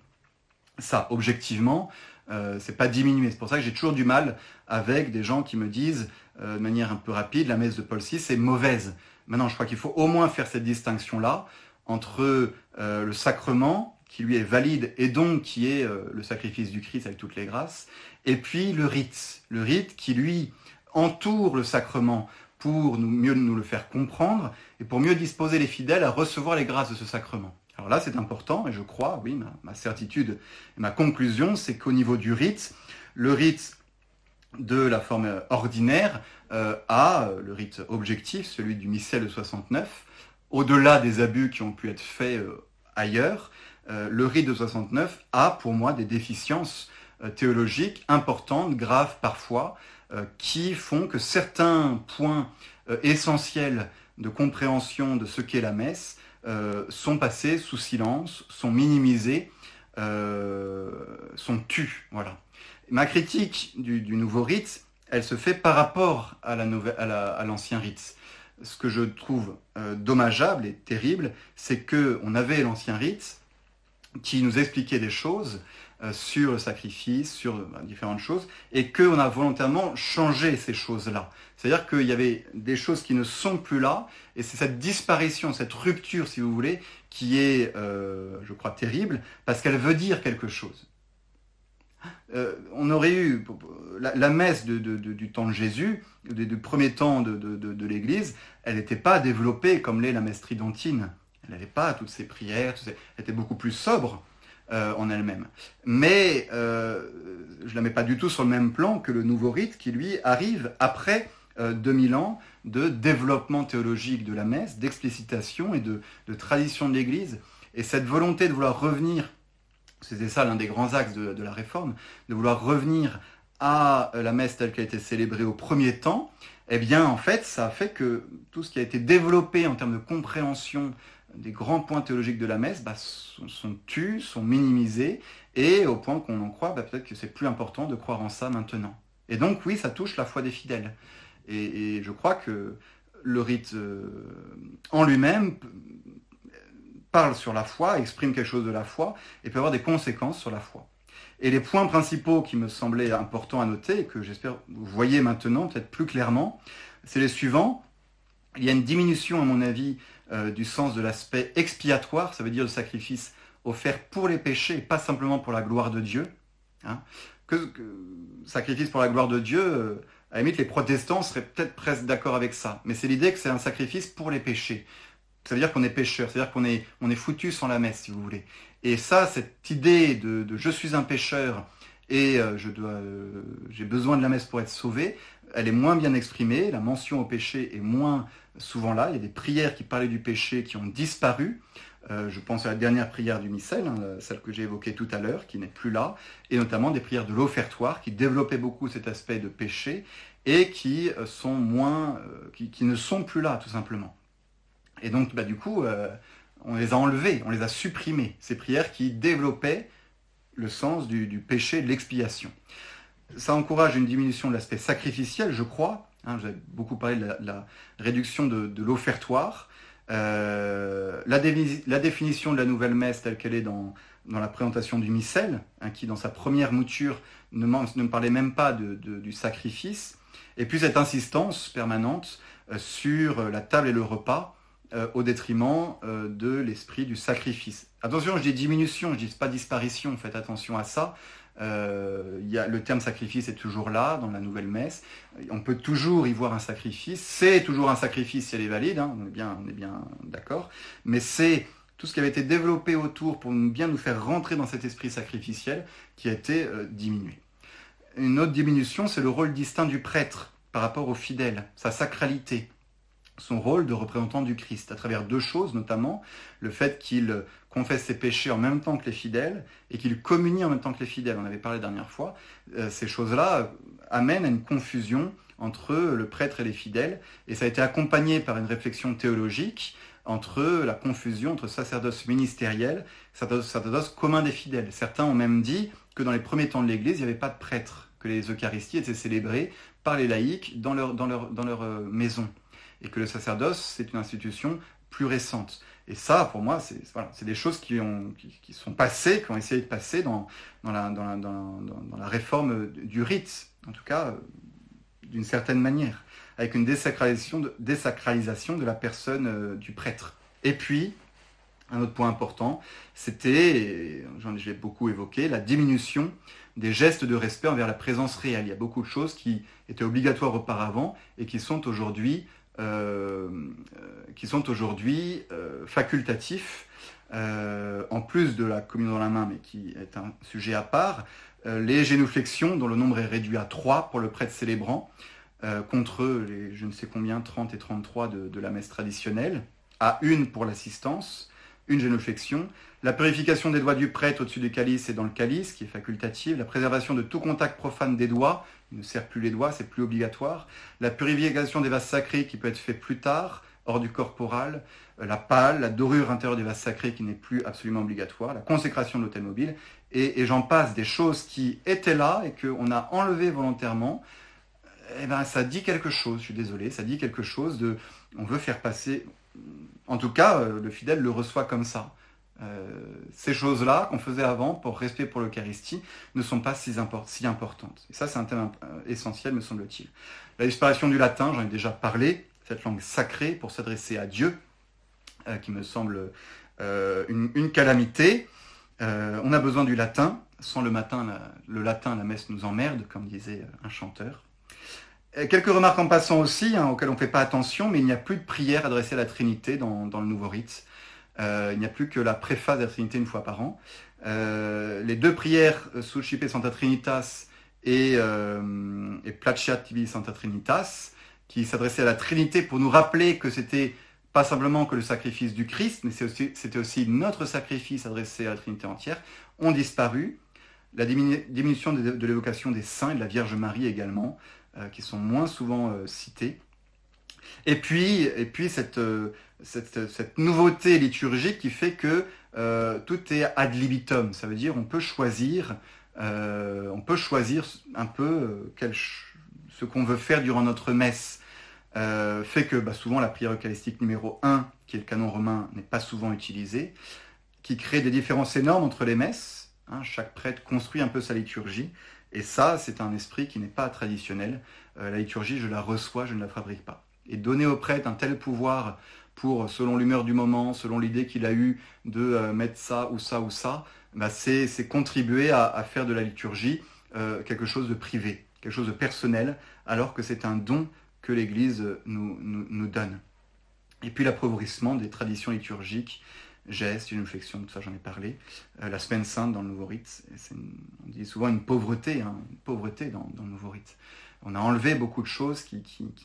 Ça, objectivement, euh, c'est pas diminué. C'est pour ça que j'ai toujours du mal avec des gens qui me disent euh, de manière un peu rapide, la messe de Paul VI est mauvaise. Maintenant, je crois qu'il faut au moins faire cette distinction-là entre euh, le sacrement, qui lui est valide et donc qui est le sacrifice du Christ avec toutes les grâces, et puis le rite. Le rite qui lui entoure le sacrement pour mieux nous le faire comprendre et pour mieux disposer les fidèles à recevoir les grâces de ce sacrement. Alors là, c'est important, et je crois, oui, ma, certitude et ma conclusion, c'est qu'au niveau du rite, le rite de la forme ordinaire à le rite objectif, celui du missel de 69, au-delà des abus qui ont pu être faits ailleurs, le rite de 69 a pour moi des déficiences théologiques importantes, graves parfois, qui font que certains points essentiels de compréhension de ce qu'est la messe euh, sont passés sous silence, sont minimisés, euh, sont tus. Voilà. Ma critique du, nouveau rite, elle se fait par rapport à l'ancien rite. Ce que je trouve euh, dommageable et terrible, c'est que on avait l'ancien rite qui nous expliquait des choses sur le sacrifice, sur différentes choses, et qu'on a volontairement changé ces choses-là. C'est-à-dire qu'il y avait des choses qui ne sont plus là, et c'est cette disparition, cette rupture, si vous voulez, qui est, euh, je crois, terrible, parce qu'elle veut dire quelque chose. Euh, on aurait eu la, messe du temps de Jésus, du, premier temps de, l'Église, elle n'était pas développée comme l'est la messe tridentine. Elle n'avait pas toutes ces prières, elle était beaucoup plus sobre euh, en elle-même. Mais je ne la mets pas du tout sur le même plan que le nouveau rite qui, lui, arrive après 2000 euh, ans de développement théologique de la messe, d'explicitation et de, tradition de l'Église. Et cette volonté de vouloir revenir, c'était ça l'un des grands axes de, la réforme, de vouloir revenir à la messe telle qu'elle a été célébrée au premier temps, eh bien en fait ça a fait que tout ce qui a été développé en termes de compréhension des grands points théologiques de la messe bah, sont, sont, tus, sont minimisés, et au point qu'on en croit, bah, peut-être que c'est plus important de croire en ça maintenant. Et donc oui, ça touche la foi des fidèles. Et, je crois que le rite euh, en lui-même parle sur la foi, exprime quelque chose de la foi, et peut avoir des conséquences sur la foi. Et les points principaux qui me semblaient importants à noter, et que j'espère vous voyez maintenant peut-être plus clairement, c'est les suivants. Il y a une diminution, à mon avis, euh, du sens de l'aspect expiatoire, ça veut dire le sacrifice offert pour les péchés, pas simplement pour la gloire de Dieu. Hein. Sacrifice pour la gloire de Dieu, euh, à la limite, les protestants seraient peut-être presque d'accord avec ça. Mais c'est l'idée que c'est un sacrifice pour les péchés. Ça veut dire qu'on est pécheur, c'est-à-dire qu'on est, foutu sans la messe, si vous voulez. Et ça, cette idée de, je suis un pécheur et euh, je dois, j'ai besoin de la messe pour être sauvé, elle est moins bien exprimée. La mention au péché est moins souvent là. Il y a des prières qui parlaient du péché qui ont disparu. Euh, je pense à la dernière prière du missel, hein, celle que j'ai évoquée tout à l'heure, qui n'est plus là, et notamment des prières de l'offertoire qui développaient beaucoup cet aspect de péché et qui euh, sont moins, euh, qui, ne sont plus là tout simplement. Et donc, bah, du coup, on les a enlevées, on les a supprimées, ces prières qui développaient le sens du, péché, de l'expiation. Ça encourage une diminution de l'aspect sacrificiel, je crois. Hein, J'ai beaucoup parlé de la, réduction de l'offertoire. Euh, la, définition de la nouvelle messe telle qu'elle est dans, la présentation du missel, hein, qui dans sa première mouture ne, ne parlait même pas du sacrifice, et puis cette insistance permanente euh, sur la table et le repas euh, au détriment de l'esprit du sacrifice. Attention, je dis diminution, je dis pas disparition, faites attention à ça. Euh, le terme sacrifice est toujours là dans la nouvelle messe. On peut toujours y voir un sacrifice. C'est toujours un sacrifice si elle est valide, hein, on est bien, bien d'accord. Mais c'est tout ce qui avait été développé autour pour bien nous faire rentrer dans cet esprit sacrificiel qui a été euh, diminué. Une autre diminution, c'est le rôle distinct du prêtre par rapport aux fidèles, sa sacralité son rôle de représentant du Christ, à travers deux choses notamment, le fait qu'il confesse ses péchés en même temps que les fidèles et qu'il communie en même temps que les fidèles. On avait parlé la dernière fois. Euh, ces choses-là amènent à une confusion entre le prêtre et les fidèles et ça a été accompagné par une réflexion théologique entre la confusion entre sacerdoce ministériel sacerdoce commun des fidèles. Certains ont même dit que dans les premiers temps de l'Église, il n'y avait pas de prêtre, que les Eucharisties étaient célébrées par les laïcs dans leur euh, maison et que le sacerdoce, c'est une institution plus récente. Et ça, pour moi, c'est des choses qui, ont, qui, sont passées, qui ont essayé de passer dans, la, réforme du rite, en tout cas, d'une certaine manière, avec une désacralisation de, la personne euh, du prêtre. Et puis, un autre point important, c'était, j'en ai beaucoup évoqué, la diminution des gestes de respect envers la présence réelle. Il y a beaucoup de choses qui étaient obligatoires auparavant et qui sont aujourd'hui euh, qui sont aujourd'hui euh, facultatifs, euh, en plus de la communion dans la main, mais qui est un sujet à part, les génuflexions, dont le nombre est réduit à 3 pour le prêtre célébrant, contre les je ne sais combien, 30 et 33 de, de la messe traditionnelle, à une pour l'assistance, une génuflexion, la purification des doigts du prêtre au-dessus du calice et dans le calice, qui est facultative, la préservation de tout contact profane des doigts, ne sert plus les doigts, c'est plus obligatoire, la purification des vases sacrés qui peut être fait plus tard, hors du corporal, euh, la pâle, la dorure intérieure des vases sacrés qui n'est plus absolument obligatoire, la consécration de l'hôtel mobile, et, j'en passe des choses qui étaient là et qu'on a enlevées volontairement, eh ben, ça dit quelque chose, je suis désolé, ça dit quelque chose de, on veut faire passer, en tout cas, euh, le fidèle le reçoit comme ça. Euh, ces choses-là qu'on faisait avant pour respect pour l'Eucharistie ne sont pas si, importantes. Et ça, c'est un thème euh, essentiel, me semble-t-il. La disparition du latin, j'en ai déjà parlé, cette langue sacrée pour s'adresser à Dieu, qui me semble une, calamité. on a besoin du latin. Sans le matin, le latin, la messe nous emmerde, comme disait un chanteur. Quelques remarques en passant aussi, hein, auxquelles on ne fait pas attention, mais il n'y a plus de prière adressée à la Trinité dans, le nouveau rite. Euh, il n'y a plus que la préface de la Trinité une fois par an. Euh, les deux prières euh, Suscipe Santa Trinitas et, Tibi Santa Trinitas, qui s'adressaient à la Trinité pour nous rappeler que c'était pas simplement que le sacrifice du Christ, mais c'était aussi, notre sacrifice adressé à la Trinité entière, ont disparu. La diminution de l'évocation des saints et de la Vierge Marie également. Euh, qui sont moins souvent euh, cités. Et puis, et puis cette, euh, cette, nouveauté liturgique qui fait que tout est ad libitum. Ça veut dire on peut choisir, on peut choisir un peu quel, ce qu'on veut faire durant notre messe. fait que bah, souvent la prière eucharistique numéro 1, qui est le canon romain, n'est pas souvent utilisée, qui crée des différences énormes entre les messes. Hein. chaque prêtre construit un peu sa liturgie. Et ça, c'est un esprit qui n'est pas traditionnel. Euh, la liturgie, je la reçois, je ne la fabrique pas. Et donner au prêtre un tel pouvoir pour, selon l'humeur du moment, selon l'idée qu'il a eue de euh, mettre ça ou ça ou ça, bah, c'est contribuer à, faire de la liturgie euh, quelque chose de privé, quelque chose de personnel, alors que c'est un don que l'Église nous, donne. Et puis l'appauvrissement des traditions liturgiques gestes, une réflexion, tout ça j'en ai parlé. Euh, la semaine sainte dans le nouveau rite, on dit souvent une pauvreté, hein, une pauvreté dans, le nouveau rite. On a enlevé beaucoup de choses qui,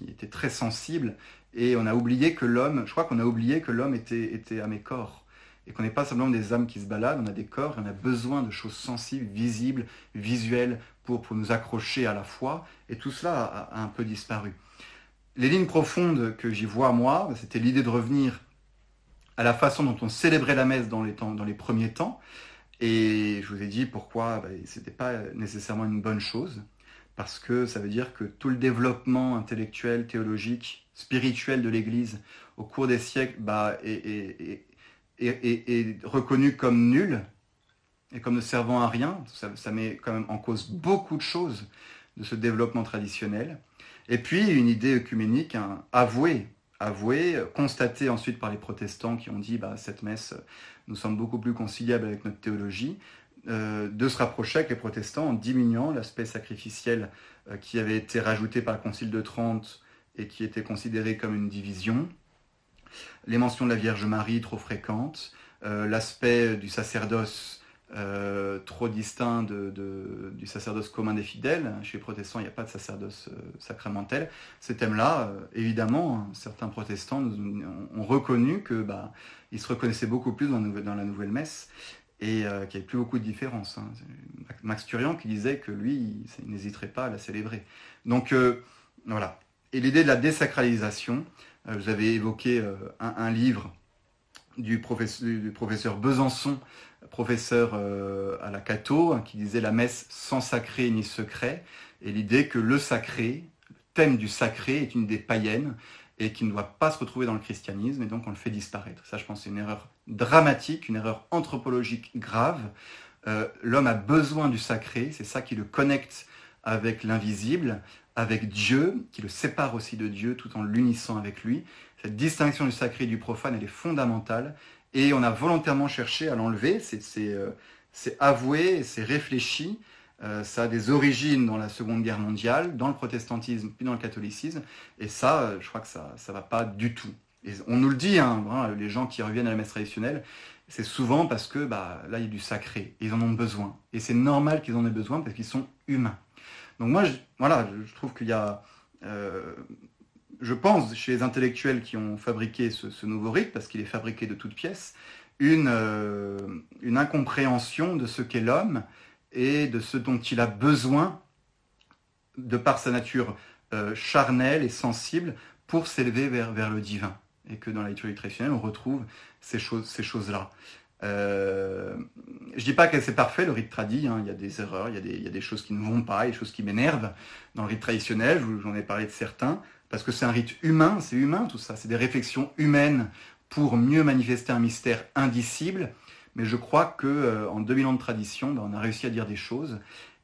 étaient très sensibles et on a oublié que l'homme, je crois qu'on a oublié que l'homme était, était âme et corps. Et qu'on n'est pas simplement des âmes qui se baladent, on a des corps et on a besoin de choses sensibles, visibles, visuelles pour, pour nous accrocher à la foi. Et tout cela a, un peu disparu. Les lignes profondes que j'y vois, moi, c'était l'idée de revenir à la façon dont on célébrait la messe dans les, temps, dans les premiers temps. Et je vous ai dit pourquoi bah, ce n'était pas nécessairement une bonne chose, parce que ça veut dire que tout le développement intellectuel, théologique, spirituel de l'Église au cours des siècles bah, est, est, reconnu comme nul et comme ne servant à rien. Ça, met quand même en cause beaucoup de choses de ce développement traditionnel. Et puis une idée œcuménique hein, avouée avoué, constaté ensuite par les protestants qui ont dit bah, cette messe, nous sommes beaucoup plus conciliables avec notre théologie, euh, de se rapprocher avec les protestants en diminuant l'aspect sacrificiel euh, qui avait été rajouté par le Concile de Trente et qui était considéré comme une division, les mentions de la Vierge Marie trop fréquentes, euh, l'aspect du sacerdoce euh, trop distinct du sacerdoce commun des fidèles. Chez les protestants, il n'y a pas de sacerdoce euh, sacramentel. Ces thèmes-là, évidemment, hein, certains protestants ont reconnu que bah, ils se reconnaissaient beaucoup plus dans, la nouvelle messe et qu'il n'y avait plus beaucoup de différence. Hein. Max Turian qui disait que lui, il n'hésiterait pas à la célébrer. Donc voilà. Et l'idée de la désacralisation, vous avez évoqué un, livre du professeur, Besançon professeur euh, à la Cato, hein, qui disait la messe sans sacré ni secret, et l'idée que le sacré, le thème du sacré est une idée païenne et qui ne doit pas se retrouver dans le christianisme, et donc on le fait disparaître. Ça, je pense, c'est une erreur dramatique, une erreur anthropologique grave. Euh, l'homme a besoin du sacré, c'est ça qui le connecte avec l'invisible, avec Dieu, qui le sépare aussi de Dieu tout en l'unissant avec lui. Cette distinction du sacré et du profane, elle est fondamentale, et on a volontairement cherché à l'enlever. Euh, c'est avoué, c'est réfléchi. Euh, ça a des origines dans la Seconde Guerre mondiale, dans le protestantisme, puis dans le catholicisme. Et ça, euh, je crois que ça ne va pas du tout. On nous le dit, hein, les gens qui reviennent à la messe traditionnelle, c'est souvent parce que bah, là, il y a du sacré. Ils en ont besoin. Et c'est normal qu'ils en aient besoin parce qu'ils sont humains. Donc moi, je, trouve qu'il y a, euh, je pense, chez les intellectuels qui ont fabriqué ce, nouveau rite, parce qu'il est fabriqué de toutes pièces, une, euh, une incompréhension de ce qu'est l'homme et de ce dont il a besoin de par sa nature euh, charnelle et sensible pour s'élever vers, le divin. Et que dans la liturgie traditionnelle, on retrouve ces choses-là. Euh, je dis pas que c'est parfait le rite tradit, hein. il y a des erreurs, il y a des, il choses qui ne vont pas, des choses qui m'énervent dans le rite traditionnel, j'en ai parlé de certains, parce que c'est un rite humain, c'est humain tout ça, c'est des réflexions humaines pour mieux manifester un mystère indicible, mais je crois que euh, en 2000 ans de tradition, ben, on a réussi à dire des choses,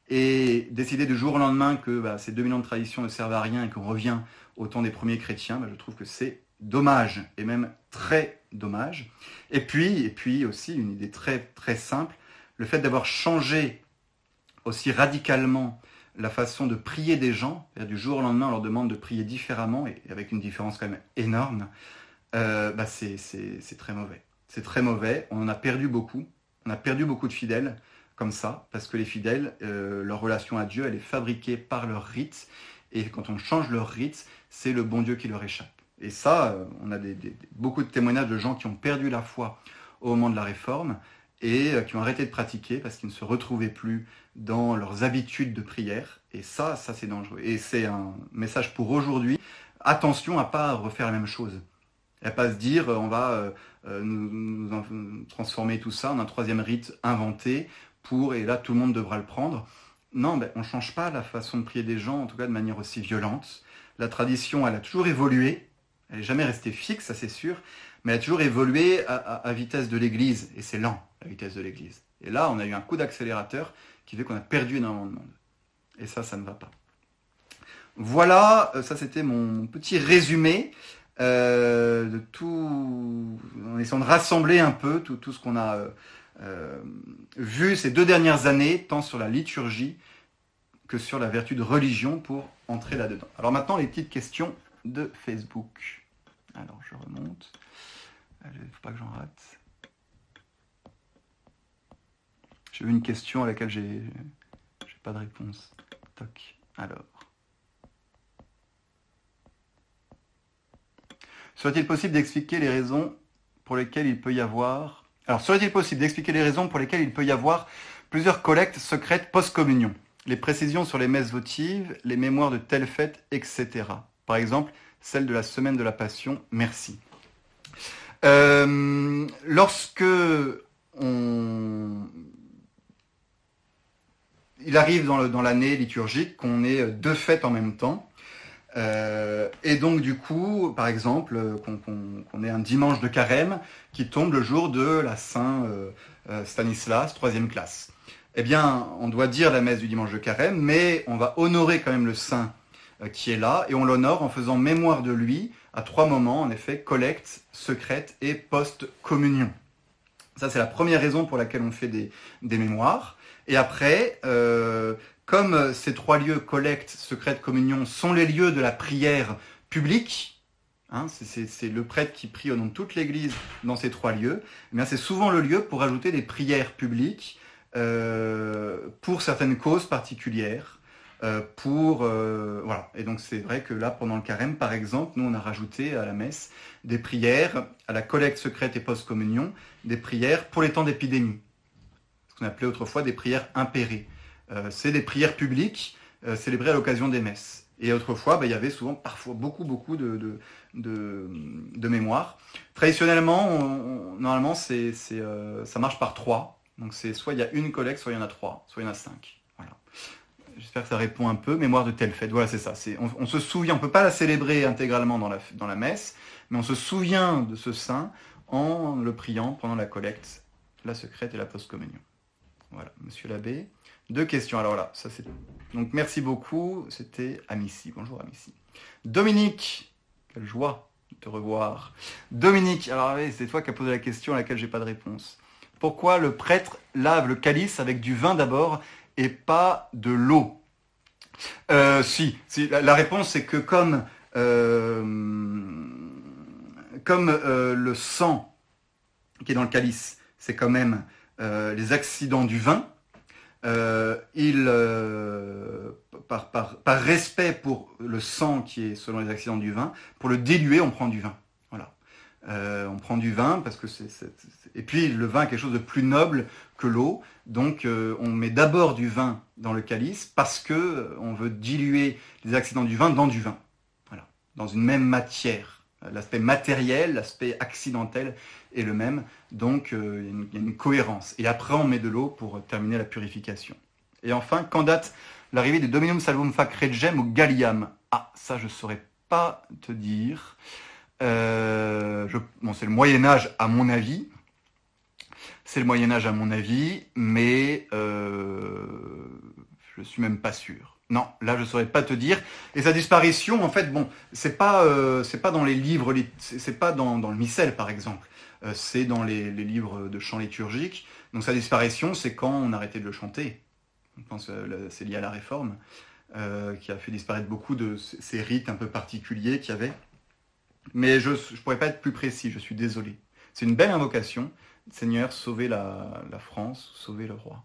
et décider du jour au lendemain que bah, ces 2000 ans de tradition ne servent à rien et qu'on revient au temps des premiers chrétiens, bah, je trouve que c'est dommage, et même très dommage. Et puis, et puis aussi, une idée très, très simple, le fait d'avoir changé aussi radicalement la façon de prier des gens, du jour au lendemain, on leur demande de prier différemment, et avec une différence quand même énorme, euh, bah c'est très mauvais. C'est très mauvais, on en a perdu beaucoup, on a perdu beaucoup de fidèles comme ça, parce que les fidèles, euh, leur relation à Dieu, elle est fabriquée par leur rite, et quand on change leur rite, c'est le bon Dieu qui leur échappe. Et ça, euh, on a beaucoup de témoignages de gens qui ont perdu la foi au moment de la réforme et euh, qui ont arrêté de pratiquer parce qu'ils ne se retrouvaient plus dans leurs habitudes de prière. Et ça, ça c'est dangereux. Et c'est un message pour aujourd'hui. Attention à pas refaire la même chose. À pas se dire euh, on va nous, transformer tout ça en un troisième rite inventé pour et là tout le monde devra le prendre. Non, ben, on ne change pas la façon de prier des gens, en tout cas de manière aussi violente. La tradition, elle a toujours évolué. Elle n'est jamais restée fixe, ça c'est sûr, mais elle a toujours évolué à, vitesse de l'Église, et c'est lent, la vitesse de l'Église. Et là, on a eu un coup d'accélérateur qui fait qu'on a perdu énormément de monde. Et ça, ça ne va pas. Voilà, euh, ça c'était mon petit résumé euh, de tout, en essayant de rassembler un peu tout, ce qu'on a euh, vu ces deux dernières années, tant sur la liturgie que sur la vertu de religion pour entrer là-dedans. Alors maintenant, les petites questions de Facebook. Alors je remonte. Il ne faut pas que j'en rate. J'ai vu une question à laquelle j'ai pas de réponse. Toc. Alors. Serait-il possible d'expliquer les raisons pour lesquelles il peut y avoir. Alors, serait-il possible d'expliquer les raisons pour lesquelles il peut y avoir plusieurs collectes secrètes post-communion? Les précisions sur les messes votives, les mémoires de telles fêtes, etc. Par exemple, celle de la semaine de la Passion. Merci. Euh, lorsque il arrive dans l'année liturgique qu'on ait deux fêtes en même temps, euh, et donc du coup, par exemple, qu'on ait un dimanche de carême qui tombe le jour de la Saint euh, Stanislas, troisième classe. Eh bien, on doit dire la messe du dimanche de carême, mais on va honorer quand même le saint qui est là, et on l'honore en faisant mémoire de lui à trois moments, en effet, collecte, secrète et post-communion. Ça, c'est la première raison pour laquelle on fait des, mémoires. Et après, euh, comme ces trois lieux, collecte, secrète, communion, sont les lieux de la prière publique, hein, c'est le prêtre qui prie au nom de toute l'Église dans ces trois lieux, eh c'est souvent le lieu pour ajouter des prières publiques euh, pour certaines causes particulières. Euh, pour euh, voilà. Et donc c'est vrai que là, pendant le carême, par exemple, nous on a rajouté à la messe des prières, à la collecte secrète et post-communion, des prières pour les temps d'épidémie, ce qu'on appelait autrefois des prières impérées. Euh, c'est des prières publiques célébrées à l'occasion des messes. Et autrefois, bah, il y avait souvent, parfois, beaucoup, beaucoup de, de, de, mémoire. Traditionnellement, normalement, c'est, ça marche par trois. Donc c'est soit il y a une collecte, soit il y en a trois, soit il y en a cinq. J'espère que ça répond un peu. Mémoire de telle fête. Voilà, c'est ça. on, se souvient, on ne peut pas la célébrer intégralement dans la, dans la messe, mais on se souvient de ce saint en le priant pendant la collecte, la secrète et la post-communion. Voilà, monsieur l'abbé. Deux questions. Alors là, ça c'est. Donc merci beaucoup. C'était Amici. Bonjour Amici. Dominique, quelle joie de te revoir. Dominique, alors c'est toi qui as posé la question à laquelle j'ai pas de réponse. Pourquoi le prêtre lave le calice avec du vin d'abord pas de l'eau euh, Si, la, réponse c'est que comme, euh, comme euh, le sang qui est dans le calice, c'est quand même les accidents du vin. il, par, par, par, respect pour le sang qui est selon les accidents du vin, pour le diluer, on prend du vin. Voilà. on prend du vin parce que c'est. Et puis le vin est quelque chose de plus noble que l'eau. Donc on met d'abord du vin dans le calice parce que on veut diluer les accidents du vin dans du vin dans une même matière. L'aspect matériel, l'aspect accidentel est le même, donc euh, il y, a une cohérence. Et après, on met de l'eau pour terminer la purification. Et enfin, quand date l'arrivée du Dominum Salvum Fac Regem au Galliam Ah, ça, je ne saurais pas te dire. Euh, c'est le Moyen Âge à mon avis. C'est le Moyen Âge à mon avis, mais euh, je suis même pas sûr. Non, là je saurais pas te dire. Et sa disparition, en fait, bon, c'est pas, euh, c'est pas dans les livres, c'est pas dans, le missel par exemple. Euh, c'est dans les, livres de chant liturgique. Donc sa disparition, c'est quand on arrêtait de le chanter. Je pense c'est lié à la réforme, qui a fait disparaître beaucoup de ces rites un peu particuliers qu'il y avait. Mais je ne pourrais pas être plus précis, je suis désolé. C'est une belle invocation. Seigneur, sauvez la, France, sauvez le roi.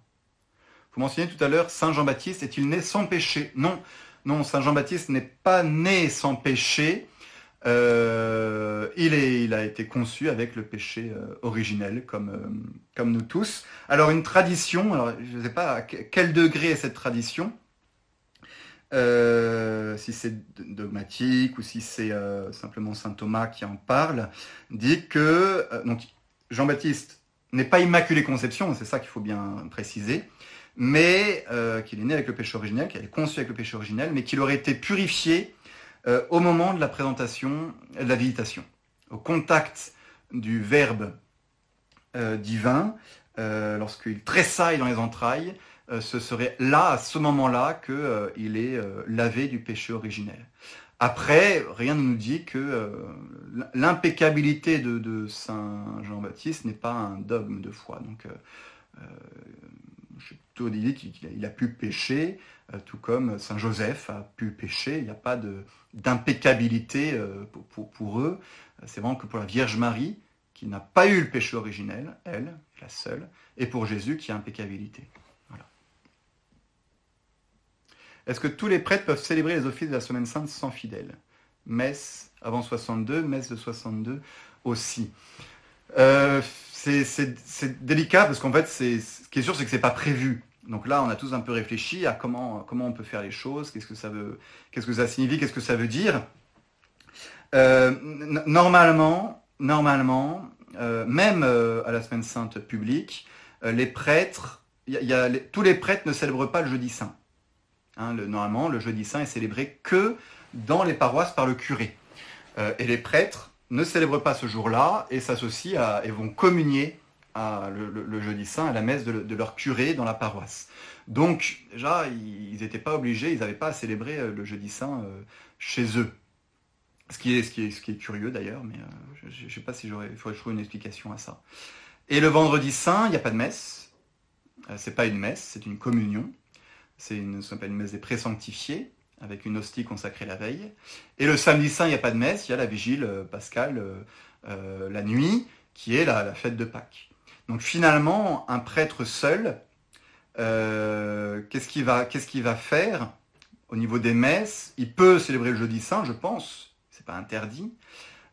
Vous mentionnez tout à l'heure, Saint Jean-Baptiste est-il né sans péché? Non, non, Saint Jean-Baptiste n'est pas né sans péché. Euh, il, a été conçu avec le péché euh, originel, comme, euh, comme nous tous. Alors une tradition, je ne sais pas à quel degré est cette tradition, si c'est dogmatique ou si c'est simplement Saint Thomas qui en parle, dit que donc Jean-Baptiste n'est pas immaculé conception, c'est ça qu'il faut bien préciser, mais euh, qu'il est né avec le péché originel, qu'il est conçu avec le péché originel, mais qu'il aurait été purifié euh, au moment de la présentation, de la visitation, au contact du Verbe euh, divin, lorsqu'il tressaille dans les entrailles, ce serait là, à ce moment-là, qu'il est lavé du péché originel. Après, rien ne nous dit que l'impeccabilité de, Saint Jean-Baptiste n'est pas un dogme de foi. Donc, je suis plutôt d'idée qu'il a pu pécher, euh, tout comme Saint Joseph a pu pécher. Il n'y a pas d'impeccabilité euh, pour, eux. C'est vraiment que pour la Vierge Marie, qui n'a pas eu le péché originel, elle, la seule, et pour Jésus qui a impeccabilité. Voilà. Est-ce que tous les prêtres peuvent célébrer les offices de la Semaine Sainte sans fidèles? Messe avant 62, messe de 62 aussi. Euh, c'est délicat parce qu'en fait, ce qui est sûr, c'est que c'est pas prévu. Donc là, on a tous un peu réfléchi à comment, on peut faire les choses, qu'est-ce que ça signifie, qu'est-ce que ça veut dire. Euh, normalement, euh, même à la semaine sainte publique, tous les prêtres ne célèbrent pas le jeudi saint. Hein, normalement, le jeudi saint est célébré que dans les paroisses par le curé. et les prêtres ne célèbrent pas ce jour-là et s'associent et vont communier le, jeudi saint à la messe de, leur curé dans la paroisse. Donc déjà, ils n'étaient pas obligés, ils n'avaient pas à célébrer euh, le jeudi saint euh, chez eux. Ce qui est, curieux d'ailleurs, mais euh, je ne sais pas si j'aurais, il faudrait trouver une explication à ça. Et le vendredi saint, il n'y a pas de messe. c'est pas une messe, c'est une communion. C'est une, une messe des présanctifiés avec une hostie consacrée la veille. Et le samedi saint, il n'y a pas de messe, il y a la vigile euh, pascale euh, euh, la nuit, qui est la, fête de Pâques. Donc finalement, un prêtre seul, qu'est-ce qu'il va, faire au niveau des messes? Il peut célébrer le jeudi saint, je pense, c'est pas interdit.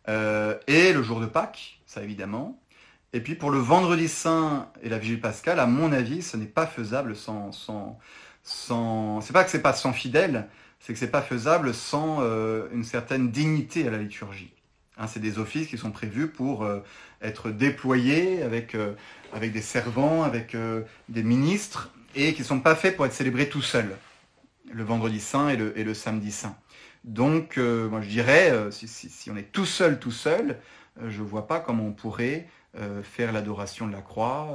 et le jour de Pâques, ça évidemment. Et puis pour le vendredi saint et la vigile pascale, à mon avis, ce n'est pas faisable sans, sans... C'est pas que c'est pas sans fidèles, c'est que c'est pas faisable sans euh, une certaine dignité à la liturgie. Hein, c'est des offices qui sont prévus pour euh, être déployés avec, euh, avec des servants, avec des ministres, et qui ne sont pas faits pour être célébrés tout seuls, le vendredi saint et le, et le samedi saint. Donc, moi je dirais, si, si, on est tout seul, tout seul, je ne vois pas comment on pourrait faire l'adoration de la croix,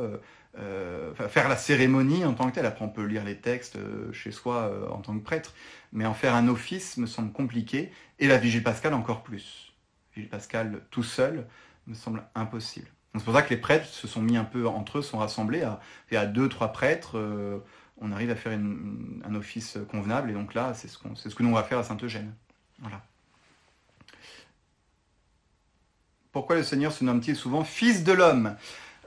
euh, faire la cérémonie en tant que telle. Après, on peut lire les textes euh, chez soi euh, en tant que prêtre, mais en faire un office me semble compliqué, et la vigile pascale encore plus. Vigile pascale tout seul me semble impossible. C'est pour ça que les prêtres se sont mis un peu entre eux, sont rassemblés, et à deux, trois prêtres, on arrive à faire un office convenable, et donc là, c'est ce, ce que nous on va faire à Saint-Eugène. Voilà. Pourquoi le Seigneur se nomme-t-il souvent Fils de l'homme?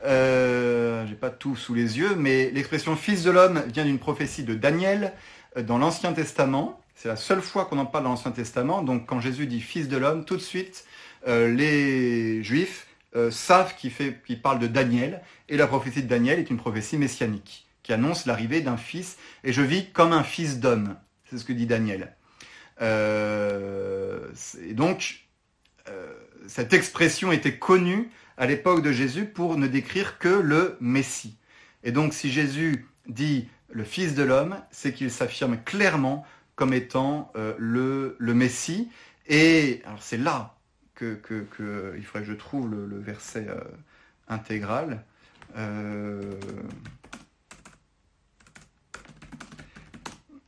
Euh, J'ai pas tout sous les yeux, mais l'expression fils de l'homme vient d'une prophétie de Daniel euh, dans l'Ancien Testament. C'est la seule fois qu'on en parle dans l'Ancien Testament. Donc quand Jésus dit fils de l'homme, tout de suite, euh, les Juifs euh, savent qu'il qu parle de Daniel. Et la prophétie de Daniel est une prophétie messianique qui annonce l'arrivée d'un fils. Et je vis comme un fils d'homme. C'est ce que dit Daniel. Et donc, cette expression était connue à l'époque de Jésus pour ne décrire que le Messie. Et donc, si Jésus dit le Fils de l'homme, c'est qu'il s'affirme clairement comme étant euh, le, Messie. Et alors c'est là que, il faudrait que je trouve le, verset euh, intégral. Euh,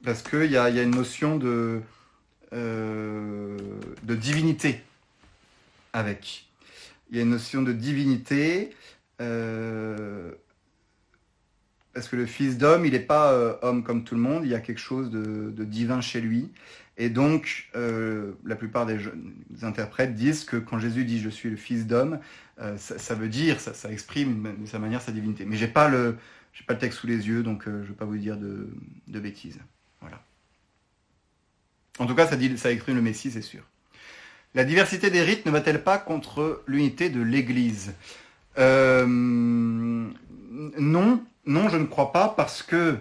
parce qu'il y a, y a, une notion de, de divinité avec. Il y a une notion de divinité. Euh, parce que le fils d'homme, il n'est pas euh, homme comme tout le monde, il y a quelque chose de, divin chez lui. Et donc, euh, la plupart des, interprètes disent que quand Jésus dit je suis le fils d'homme, ça, veut dire, ça, exprime de sa manière sa divinité. Mais j'ai pas le, pas le texte sous les yeux, donc je ne vais pas vous dire de, de, bêtises. Voilà. En tout cas, ça, dit, ça exprime le Messie, c'est sûr. La diversité des rites ne va-t-elle pas contre l'unité de l'Église euh, Non, non, je ne crois pas parce que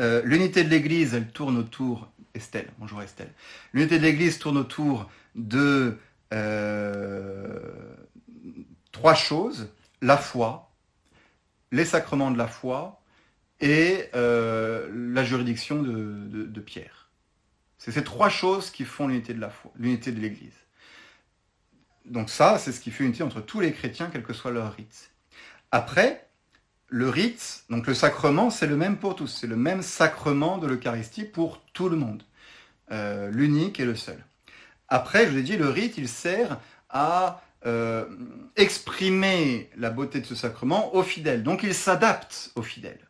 euh, l'unité de l'Église, elle tourne autour. Estelle, bonjour Estelle. L'unité de l'Église tourne autour de euh, trois choses la foi, les sacrements de la foi et la juridiction de Pierre. C'est ces trois choses qui font l'unité de la foi, l'unité de l'Église. Donc ça, c'est ce qui fait l'unité entre tous les chrétiens, quel que soit leur rite. Après, le rite, donc le sacrement, c'est le même pour tous. C'est le même sacrement de l'Eucharistie pour tout le monde. Euh, l'unique et le seul. Après, je vous ai dit, le rite, il sert à euh, exprimer la beauté de ce sacrement aux fidèles. Donc il s'adapte aux fidèles.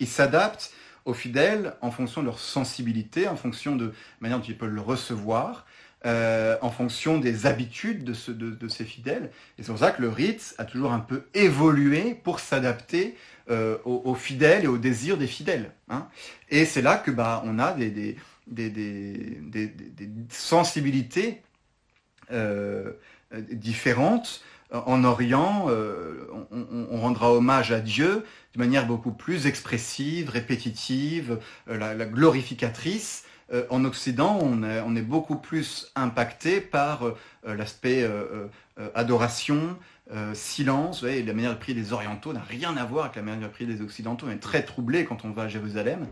Il s'adapte aux fidèles en fonction de leur sensibilité, en fonction de la manière dont ils peuvent le recevoir, euh, en fonction des habitudes de, ce, de, de, ces fidèles. Et c'est pour ça que le rite a toujours un peu évolué pour s'adapter euh, aux, fidèles et aux désirs des fidèles. Hein. Et c'est là que bah, on a des, des, des, des, des sensibilités euh, différentes. En Orient, euh, on, rendra hommage à Dieu de manière beaucoup plus expressive, répétitive, euh, la, glorificatrice euh, en Occident, on est, beaucoup plus impacté par euh, l'aspect euh, adoration, silence. Voyez, la manière de prier des Orientaux n'a rien à voir avec la manière de prier des Occidentaux. On est très troublé quand on va à Jérusalem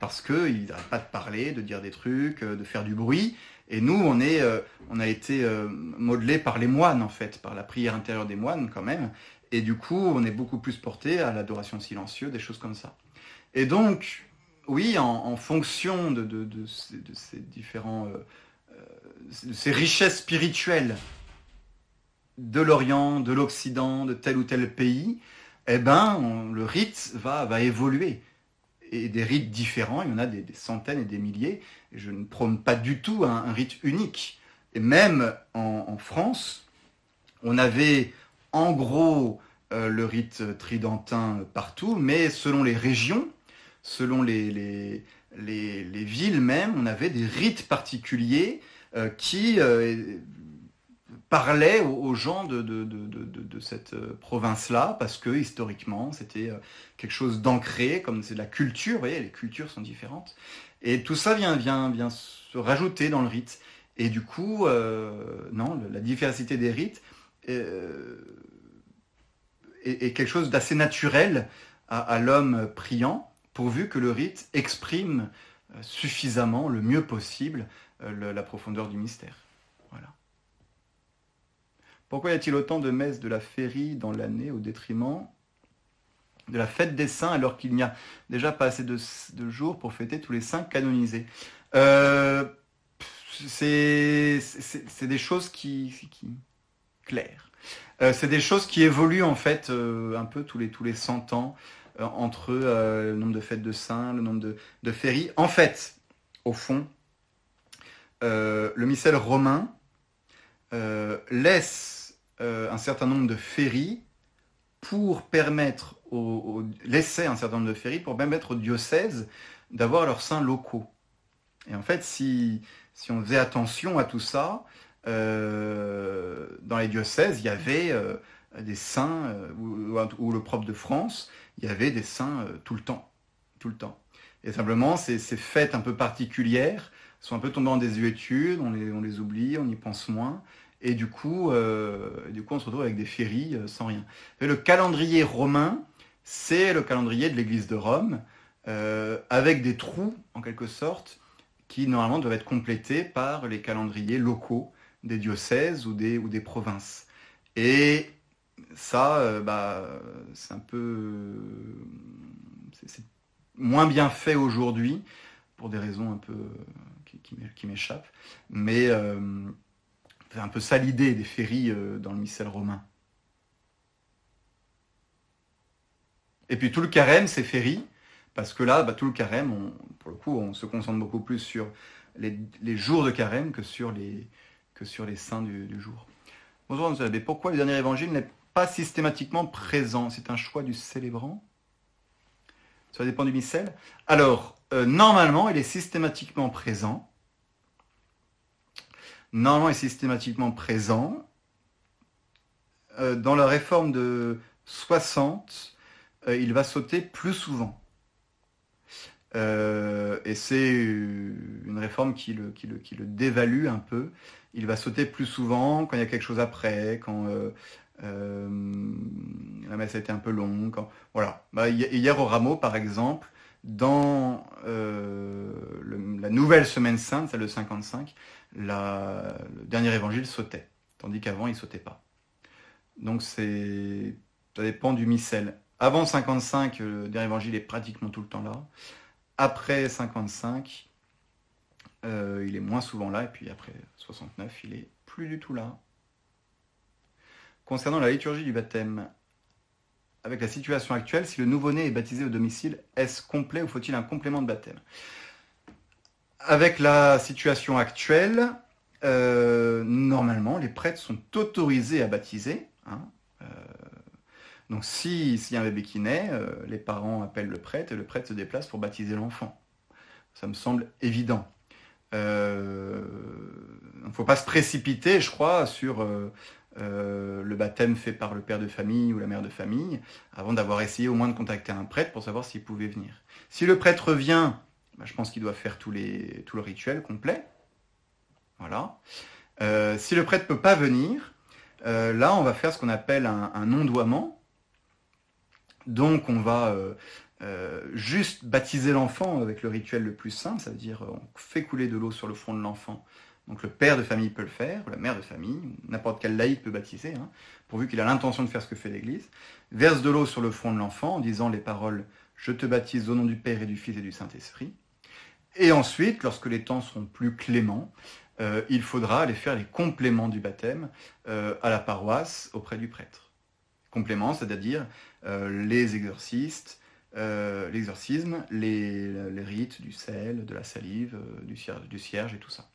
parce qu'ils n'arrêtent pas de parler, de dire des trucs, de faire du bruit. Et nous, on, est, on a été modelé par les moines, en fait, par la prière intérieure des moines, quand même. Et du coup, on est beaucoup plus porté à l'adoration silencieuse, des choses comme ça. Et donc, oui, en, fonction de, de, de, ces, de, différents, euh, euh, ces richesses spirituelles de l'Orient, de l'Occident, de tel ou tel pays, eh ben, le rite va, va évoluer. Et des rites différents, il y en a des centaines et des milliers. Je ne prône pas du tout un, rite unique. Et même en, France, on avait en gros euh, le rite tridentin partout, mais selon les régions, selon les, les, les, les, villes même, on avait des rites particuliers euh, qui euh, parlaient aux, gens de, de, cette province-là, parce que historiquement, c'était quelque chose d'ancré, comme c'est de la culture, vous voyez, les cultures sont différentes. Et tout ça vient, vient, vient se rajouter dans le rite. Et du coup, euh, non, la diversité des rites est, est quelque chose d'assez naturel à, l'homme priant pourvu que le rite exprime euh, suffisamment, le mieux possible, euh, la profondeur du mystère. Voilà. Pourquoi y a-t-il autant de messes de la féerie dans l'année au détriment de la fête des saints alors qu'il n'y a déjà pas assez de, jours pour fêter tous les saints canonisés euh, C'est des choses qui... claires. Euh, c'est des choses qui évoluent en fait euh, un peu tous les, tous les 100 ans. Entre le nombre de fêtes de saints, le nombre de, de féries. En fait, au fond, le missel romain laisse un certain nombre de féries pour permettre, au, laisser un certain nombre de féries pour permettre aux diocèses d'avoir leurs saints locaux. Et en fait, si, si on faisait attention à tout ça, euh, dans les diocèses, il y avait euh, des saints, euh, ou, le propre de France, il y avait des saints tout le temps. Tout le temps. Et simplement, ces, ces, fêtes un peu particulières sont un peu tombées en désuétude, on les, on les oublie, on y pense moins. Et du coup, du coup, on se retrouve avec des féries sans rien. Le calendrier romain, c'est le calendrier de l'Église de Rome, avec des trous, en quelque sorte, qui normalement doivent être complétés par les calendriers locaux des diocèses ou des, provinces. Et ça, euh, bah, c'est un peu. C'est moins bien fait aujourd'hui, pour des raisons un peu. qui, qui, m'échappent. Mais euh, c'est un peu ça l'idée des féries euh, dans le missel romain. Et puis tout le carême, c'est féries, parce que là, bah, tout le carême, pour le coup, on se concentre beaucoup plus sur les, jours de carême que sur les, que sur les saints du, jour. Bonjour, vous savez, pourquoi le dernier évangile n'est pas systématiquement présent? C'est un choix du célébrant? Ça dépend du missel. Alors, euh, normalement, il est systématiquement présent. Normalement, il est systématiquement présent. Euh, dans la réforme de 60, euh, il va sauter plus souvent. et c'est une réforme qui le, dévalue un peu il va sauter plus souvent quand il y a quelque chose après, quand euh, euh, la messe a été un peu longue. Voilà. Bah, hier au rameau, par exemple, dans euh, la nouvelle semaine sainte, celle de 55, le dernier évangile sautait, tandis qu'avant il sautait pas. Donc ça dépend du missel. Avant 55, le dernier est pratiquement tout le temps là. Après 55, euh, il est moins souvent là, et puis après 69, il est plus du tout là. Concernant la liturgie du baptême, avec la situation actuelle, si le nouveau-né est baptisé au domicile, est-ce complet ou faut-il un complément de baptême? Avec la situation actuelle, euh, normalement, les prêtres sont autorisés à baptiser. Hein, euh, donc s'il y a un bébé qui naît, les parents appellent le prêtre et le prêtre se déplace pour baptiser l'enfant. Ça me semble évident. Il euh, ne faut pas se précipiter, je crois, sur euh, euh, le baptême fait par le père de famille ou la mère de famille, avant d'avoir essayé au moins de contacter un prêtre pour savoir s'il pouvait venir. Si le prêtre vient, bah, je pense qu'il doit faire tout le rituel complet. Voilà. si le prêtre ne peut pas venir, là, on va faire ce qu'on appelle un, un ondoiement. Donc, on va euh, juste baptiser l'enfant avec le rituel le plus simple, ça veut dire on fait couler de l'eau sur le front de l'enfant. Donc le père de famille peut le faire, la mère de famille, n'importe quel laïc peut baptiser, hein, pourvu qu'il a l'intention de faire ce que fait l'Église. Verse de l'eau sur le front de l'enfant en disant les paroles Je te baptise au nom du Père et du Fils et du Saint-Esprit. Et ensuite, lorsque les temps seront plus cléments, euh, il faudra aller faire les compléments du baptême euh, à la paroisse auprès du prêtre. Compléments, c'est-à-dire les exorcistes, euh, l'exorcisme, les, rites du sel, de la salive, euh, du, cierge, et tout ça.